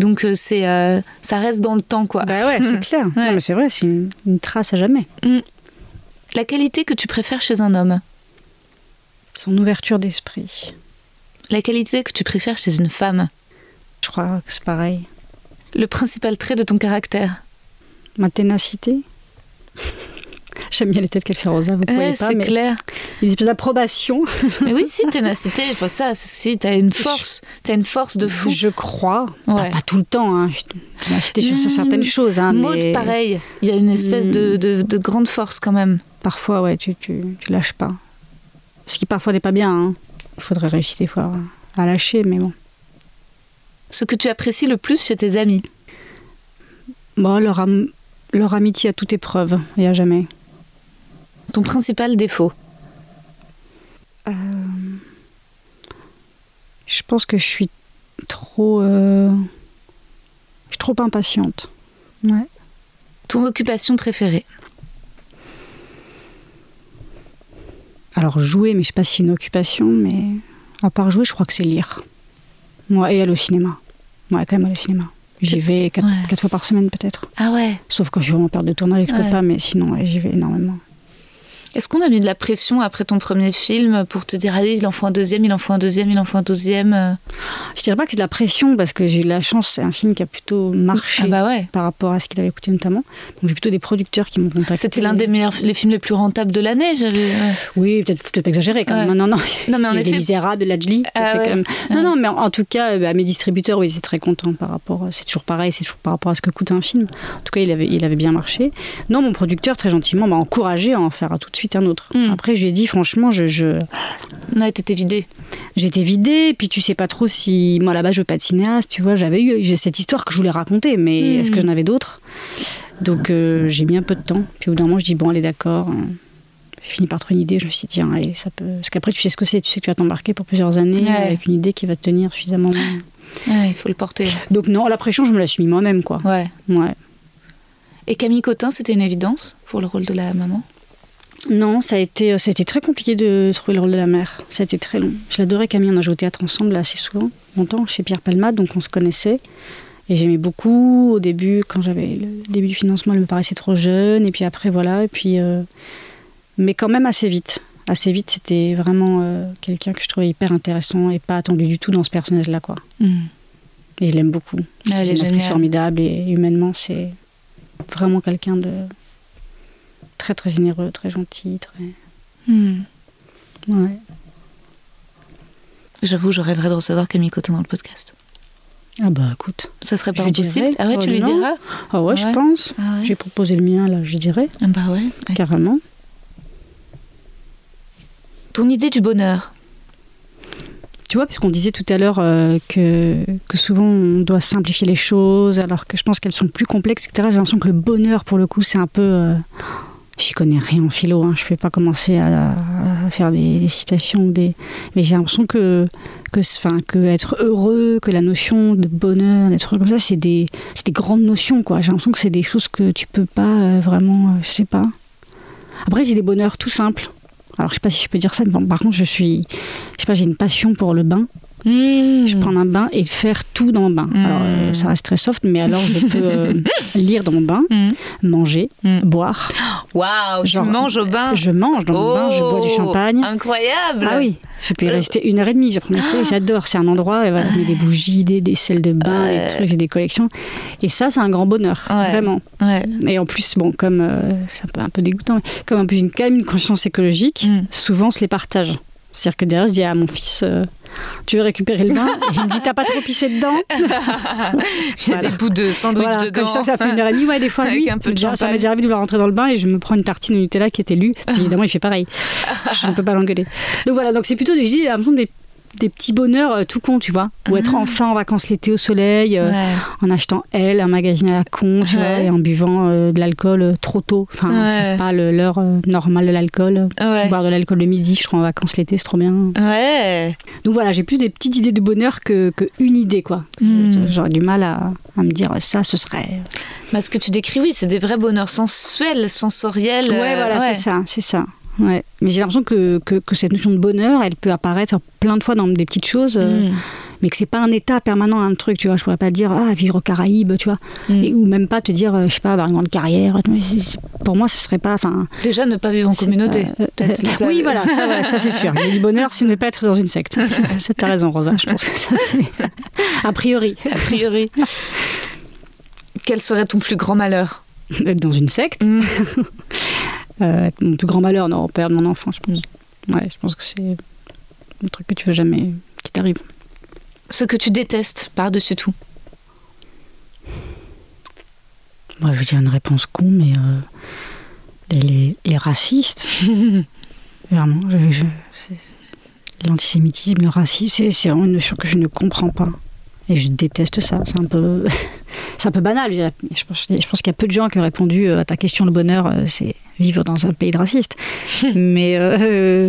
Donc euh, c'est, euh, ça reste dans le temps, quoi. Bah ouais, c'est Mm. clair. Ouais. Non, mais c'est vrai, c'est une, une trace à jamais. La qualité que tu préfères chez un homme? Son ouverture d'esprit. La qualité que tu préfères chez une femme? Je crois que c'est pareil. Le principal trait de ton caractère Ma ténacité. J'aime bien les têtes qu'elle fait Rosa, vous ne Ouais, pas, c'est clair. une espèce d'approbation. Mais oui, si, ténacité, je vois ça. Si, t'as une force, t'as une force de fou. Je crois. Pas, Ouais. pas tout le temps. Hein. Ténacité sur Mmh. certaines choses. Hein, Maud, mais pareil. Il y a une espèce de, de- de grande force quand même. Parfois, ouais, tu, tu, tu lâches pas. Ce qui parfois n'est pas bien. hein. Il faudrait réussir des fois à lâcher, mais bon. Ce que tu apprécies le plus chez tes amis Bon, leur, am- leur amitié à toute épreuve, et à jamais. Ton principal défaut Euh, je pense que je suis trop. euh, je suis trop impatiente. Ouais. Ton occupation préférée Alors, jouer, mais je sais pas si une occupation, mais à part jouer, je crois que c'est lire. Moi, et aller au cinéma. Ouais, quand même aller au cinéma. J'y vais quatre, Ouais. quatre fois par semaine, peut-être. Ah ouais Sauf quand je suis vraiment en période de tournage et que je Ouais. peux pas, mais sinon, ouais, j'y vais énormément. Est-ce qu'on a mis de la pression après ton premier film pour te dire allez, il en faut un deuxième, il en faut un deuxième, il en faut un deuxième euh? Je dirais pas que c'est de la pression, parce que j'ai eu la chance, c'est un film qui a plutôt marché. Ah bah ouais. par rapport à ce qu'il avait coûté notamment. Donc j'ai plutôt des producteurs qui m'ont contacté. C'était l'un des meilleurs, les films les plus rentables de l'année. J'avais. Oui, peut-être peut pas exagérer quand même. Ouais. Non, non. Non, mais en effet- Les Misérables, Lajli. qui a Ah fait ouais. quand même- Non, non, mais en, en tout cas, euh, bah, mes distributeurs, oui, ils étaient très contents par rapport. C'est toujours pareil, c'est toujours par rapport à ce que coûte un film. En tout cas, il avait, il avait bien marché. Non, mon producteur, très gentiment, m'a encouragé à en faire tout de suite un autre. Mm. Après, je lui ai dit, franchement, je, je- Ouais, t'étais vidé. j'étais vidée, puis tu sais pas trop si. Moi, là-bas, je veux pas de cinéaste, tu vois. J'avais eu j'ai cette histoire que je voulais raconter, mais Mm. est-ce que j'en avais d'autres? Donc, euh, j'ai mis un peu de temps. Puis au bout d'un moment, je dis, bon, allez, d'accord. hein. J'ai fini par trouver une idée. Je me suis dit, tiens, allez, ça peut. Parce qu'après, tu sais ce que c'est. Tu sais que tu vas t'embarquer pour plusieurs années Ouais. avec une idée qui va te tenir suffisamment. Ouais, il faut le porter. Donc, non, la pression, je me la suis mis moi-même, quoi. Ouais. Ouais. Et Camille Cotin, c'était une évidence pour le rôle de la maman? Non, ça a, été, ça a été très compliqué de trouver le rôle de la mère. Ça a été très long. Je l'adorais, Camille. On a joué au théâtre ensemble assez souvent, longtemps, chez Pierre Palmade, donc on se connaissait. Et j'aimais beaucoup. Au début, quand j'avais le début du financement, elle me paraissait trop jeune. Et puis après, voilà. Et puis, euh, mais quand même assez vite. Assez vite, c'était vraiment euh, quelqu'un que je trouvais hyper intéressant et pas attendu du tout dans ce personnage-là, quoi. Et je l'aime beaucoup. Ah, c'est est une actrice formidable et humainement, c'est vraiment quelqu'un de très très généreux, très gentil, très. Hmm. Ouais. J'avoue, je rêverais de recevoir Camille Cotin dans le podcast. Ah bah écoute. Ça serait pas Je lui impossible dirai. Ah ouais, Oh tu lui non. diras Ah ouais, Ouais. je pense. Ah ouais. J'ai proposé le mien là, je dirais Ah bah ouais. ouais. carrément. Ton idée du bonheur Tu vois, puisqu'on disait tout à l'heure euh, que, que souvent on doit simplifier les choses, alors que je pense qu'elles sont plus complexes, etc. J'ai l'impression que le bonheur, pour le coup, c'est un peu. euh, J'y connais rien en philo, hein. je ne vais pas commencer à, faire des, citations, des... mais j'ai l'impression que, que, que être heureux, que la notion de bonheur, d'être heureux comme ça, c'est des, des grandes notions. J'ai l'impression que c'est des choses que tu peux pas euh, vraiment, euh, je sais pas. Après, j'ai des bonheurs tout simples. Alors, je sais pas si je peux dire ça, mais bon, par contre, je suis, je sais pas, j'ai une passion pour le bain. Je peux prendre un bain et faire tout dans le bain. Alors, euh, ça reste très soft, mais alors je peux euh, lire dans mon bain, manger, boire. Waouh, Genre, manges au bain Je mange dans mon bain, je bois du Oh, champagne. Incroyable Ah oui, je peux y rester une heure et demie. Je prends thé, j'adore. C'est un endroit, et voilà, il y a des bougies, des, des sels de bain, Ouais. des trucs, j'ai des collections. Et ça, c'est un grand bonheur, Ouais. vraiment. Ouais. Et en plus, bon, comme euh, c'est un peu, un peu dégoûtant, mais comme en plus j'ai une- quand même une conscience écologique, souvent on se les partage. C'est-à-dire que derrière, je dis à mon fils, euh, tu veux récupérer le bain Et il me dit, t'as pas trop pissé dedans Il y a Voilà. des bouts de sandwich Voilà, dedans. comme ça, ça fait une heure et demie. Ouais, des fois, Avec lui, un peu de déjà, ça m'est déjà arrivé de vouloir rentrer dans le bain et je me prends une tartine au Nutella qui était lue. Puis évidemment, il fait pareil. Je ne peux pas l'engueuler. Donc voilà, donc c'est plutôt des, je dis, l'impression des, des petits bonheurs euh, tout con, tu vois. Ou être enfin en vacances l'été au soleil, euh, Ouais. en achetant Elle, un magazine à la con, tu vois, et en buvant euh, de l'alcool trop tôt. Enfin, Ouais. c'est pas l'heure normale de l'alcool. Boire de l'alcool le midi, je crois, en vacances l'été, c'est trop bien. Ouais. Donc voilà, j'ai plus des petites idées de bonheur que, que une idée, quoi. Mm. J'aurais du mal à, à me dire ça, ce serait. Bah, ce que tu décris, oui, c'est des vrais bonheurs sensuels, sensoriels. Ouais, voilà, c'est ça, c'est ça. Ouais. Mais j'ai l'impression que, que, que cette notion de bonheur, elle peut apparaître plein de fois dans des petites choses, euh, Mm. mais que c'est pas un état permanent, un truc, tu vois. Je pourrais pas dire, ah, vivre aux Caraïbes, tu vois. Mm. Et- ou même pas te dire, euh, je sais pas, avoir une grande carrière. C'est- c'est- Pour moi, ce serait pas. Enfin, Déjà, ne pas vivre en c'est communauté. pas- euh, peut-être. euh, Ça- oui, voilà, ça, ça c'est sûr. Mais du bonheur, c'est ne pas être dans une secte. Ça, ça, T'as raison, Rosa. Je pense que ça, c'est. A priori. A priori. Quel serait ton plus grand malheur? Être dans une secte. Mm. Euh, mon plus grand malheur, non, perdre mon enfant, je pense. Ouais, je pense que c'est un truc que tu veux jamais qui t'arrive. Ce que tu détestes par-dessus tout. Moi, je veux dire une réponse con, mais euh, les, les, les racistes, vraiment, l'antisémitisme, le racisme, c'est c'est vraiment une notion que je ne comprends pas. Et je déteste ça. C'est un peu, c'est un peu banal. Je, pense, je pense qu'il y a peu de gens qui ont répondu euh, à ta question. Le bonheur, euh, c'est vivre dans un pays de racistes. mais euh,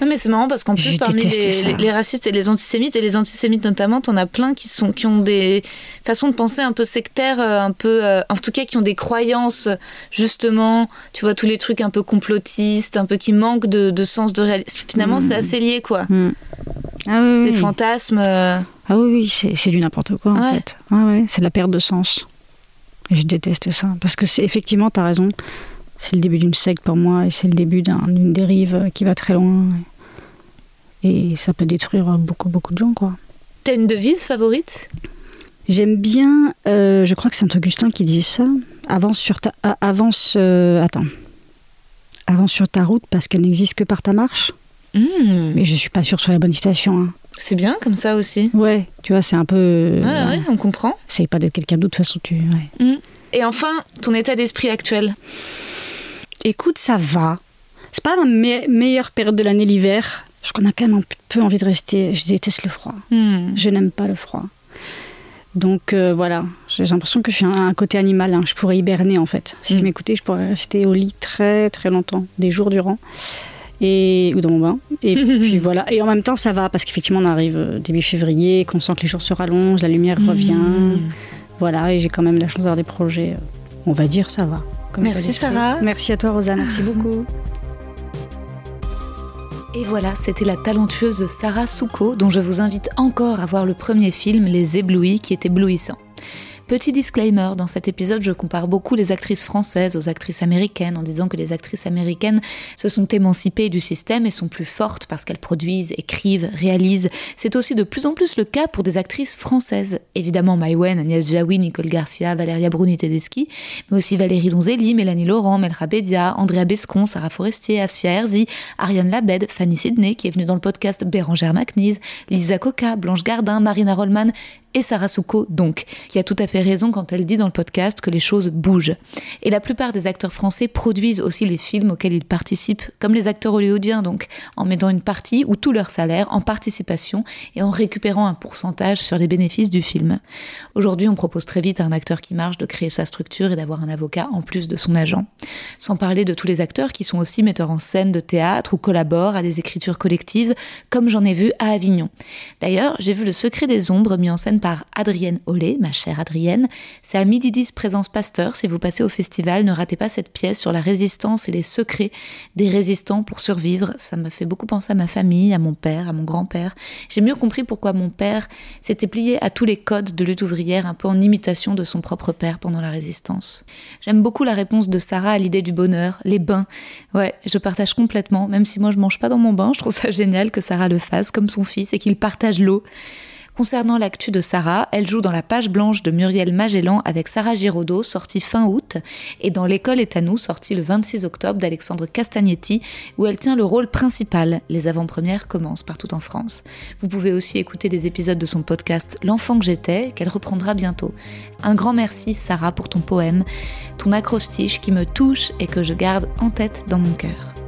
Non, mais c'est marrant parce qu'en plus, parmi les, racistes et les antisémites, et les antisémites notamment, t'en as plein qui, sont, qui ont des façons de penser un peu sectaires, un peu, euh, en tout cas, qui ont des croyances, justement, tu vois, tous les trucs un peu complotistes, un peu qui manquent de, de sens de réalité. Finalement, c'est assez lié, quoi. hmm. ah oui, Ces oui. fantasmes. euh, Ah oui, oui, c'est c'est du n'importe quoi en fait. Ah ouais, c'est la perte de sens. Et je déteste ça. Parce que c'est effectivement, tu as raison, c'est le début d'une secte pour moi et c'est le début d'un- d'une dérive euh, qui va très loin. Et ça peut détruire beaucoup, beaucoup de gens, quoi. T'as une devise favorite? J'aime bien, euh, je crois que c'est Saint-Augustin qui disait ça, avance sur ta. avance. euh, attends. Avance sur ta route parce qu'elle n'existe que par ta marche. Hmm, Mais je suis pas sûre sur la bonne citation. hein. C'est bien comme ça aussi. Ouais, tu vois, c'est un peu. Ouais, euh, ouais, on comprend. Essaye pas d'être quelqu'un d'autre, de toute façon, tu. ouais. Et enfin, ton état d'esprit actuel. Écoute, ça va. C'est pas la me- meilleure période de l'année, l'hiver. Parce qu'on a quand même un peu envie de rester. Je déteste le froid. Hmm. Je n'aime pas le froid. Donc euh, voilà, j'ai l'impression que je suis un, un côté animal. hein. Je pourrais hiberner en fait. Si je Mm. m'écoutais, je pourrais rester au lit très très longtemps, des jours durant. Et, ou dans mon bain. Et puis voilà. Et en même temps, ça va parce qu'effectivement, on arrive euh, début février, qu'on sent que les jours se rallongent, la lumière revient. Hmm. Voilà. Et j'ai quand même la chance d'avoir des projets. euh, On va dire, ça va. comme Merci. Sarah. Merci à toi, Rosa. Merci beaucoup. Et voilà, c'était la talentueuse Sarah Souko, dont je vous invite encore à voir le premier film, Les Éblouis, qui est éblouissant. Petit disclaimer, dans cet épisode, je compare beaucoup les actrices françaises aux actrices américaines en disant que les actrices américaines se sont émancipées du système et sont plus fortes parce qu'elles produisent, écrivent, réalisent. C'est aussi de plus en plus le cas pour des actrices françaises. Évidemment, Maïwen, Agnès Jaoui, Nicole Garcia, Valeria Bruni Tedeschi, mais aussi Valérie Donzelli, Mélanie Laurent, Melra Bédia, Andrea Bescon, Sarah Forestier, Asfia Herzi, Ariane Labed, Fanny Sidney, qui est venue dans le podcast Bérangère Macnise, Lisa Coca, Blanche Gardin, Marina Rollman et Sarah Souko, donc, qui a tout à fait raison quand elle dit dans le podcast que les choses bougent. Et la plupart des acteurs français produisent aussi les films auxquels ils participent, comme les acteurs hollywoodiens, donc, en mettant une partie ou tout leur salaire en participation et en récupérant un pourcentage sur les bénéfices du film. Aujourd'hui, on propose très vite à un acteur qui marche de créer sa structure et d'avoir un avocat en plus de son agent. Sans parler de tous les acteurs qui sont aussi metteurs en scène de théâtre ou collaborent à des écritures collectives, comme j'en ai vu à Avignon. D'ailleurs, j'ai vu Le Secret des Ombres mis en scène par Adrienne Ollet, ma chère Adrienne. C'est à midi 10 présence Pasteur. Si vous passez au festival, ne ratez pas cette pièce sur la résistance et les secrets des résistants pour survivre. Ça me fait beaucoup penser à ma famille, à mon père, à mon grand-père. J'ai mieux compris pourquoi mon père s'était plié à tous les codes de lutte ouvrière, un peu en imitation de son propre père pendant la résistance. J'aime beaucoup la réponse de Sarah à l'idée du bonheur, les bains. Ouais, je partage complètement, même si moi je mange pas dans mon bain, je trouve ça génial que Sarah le fasse comme son fils et qu'il partage l'eau. Concernant l'actu de Sarah, elle joue dans la page blanche de Muriel Magellan avec Sarah Giraudot, sortie fin août, et dans L'école est à nous, sortie le 26 octobre d'Alexandre Castagnetti, où elle tient le rôle principal. Les avant-premières commencent partout en France. Vous pouvez aussi écouter des épisodes de son podcast L'enfant que j'étais, qu'elle reprendra bientôt. Un grand merci Sarah pour ton poème, ton acrostiche qui me touche et que je garde en tête dans mon cœur.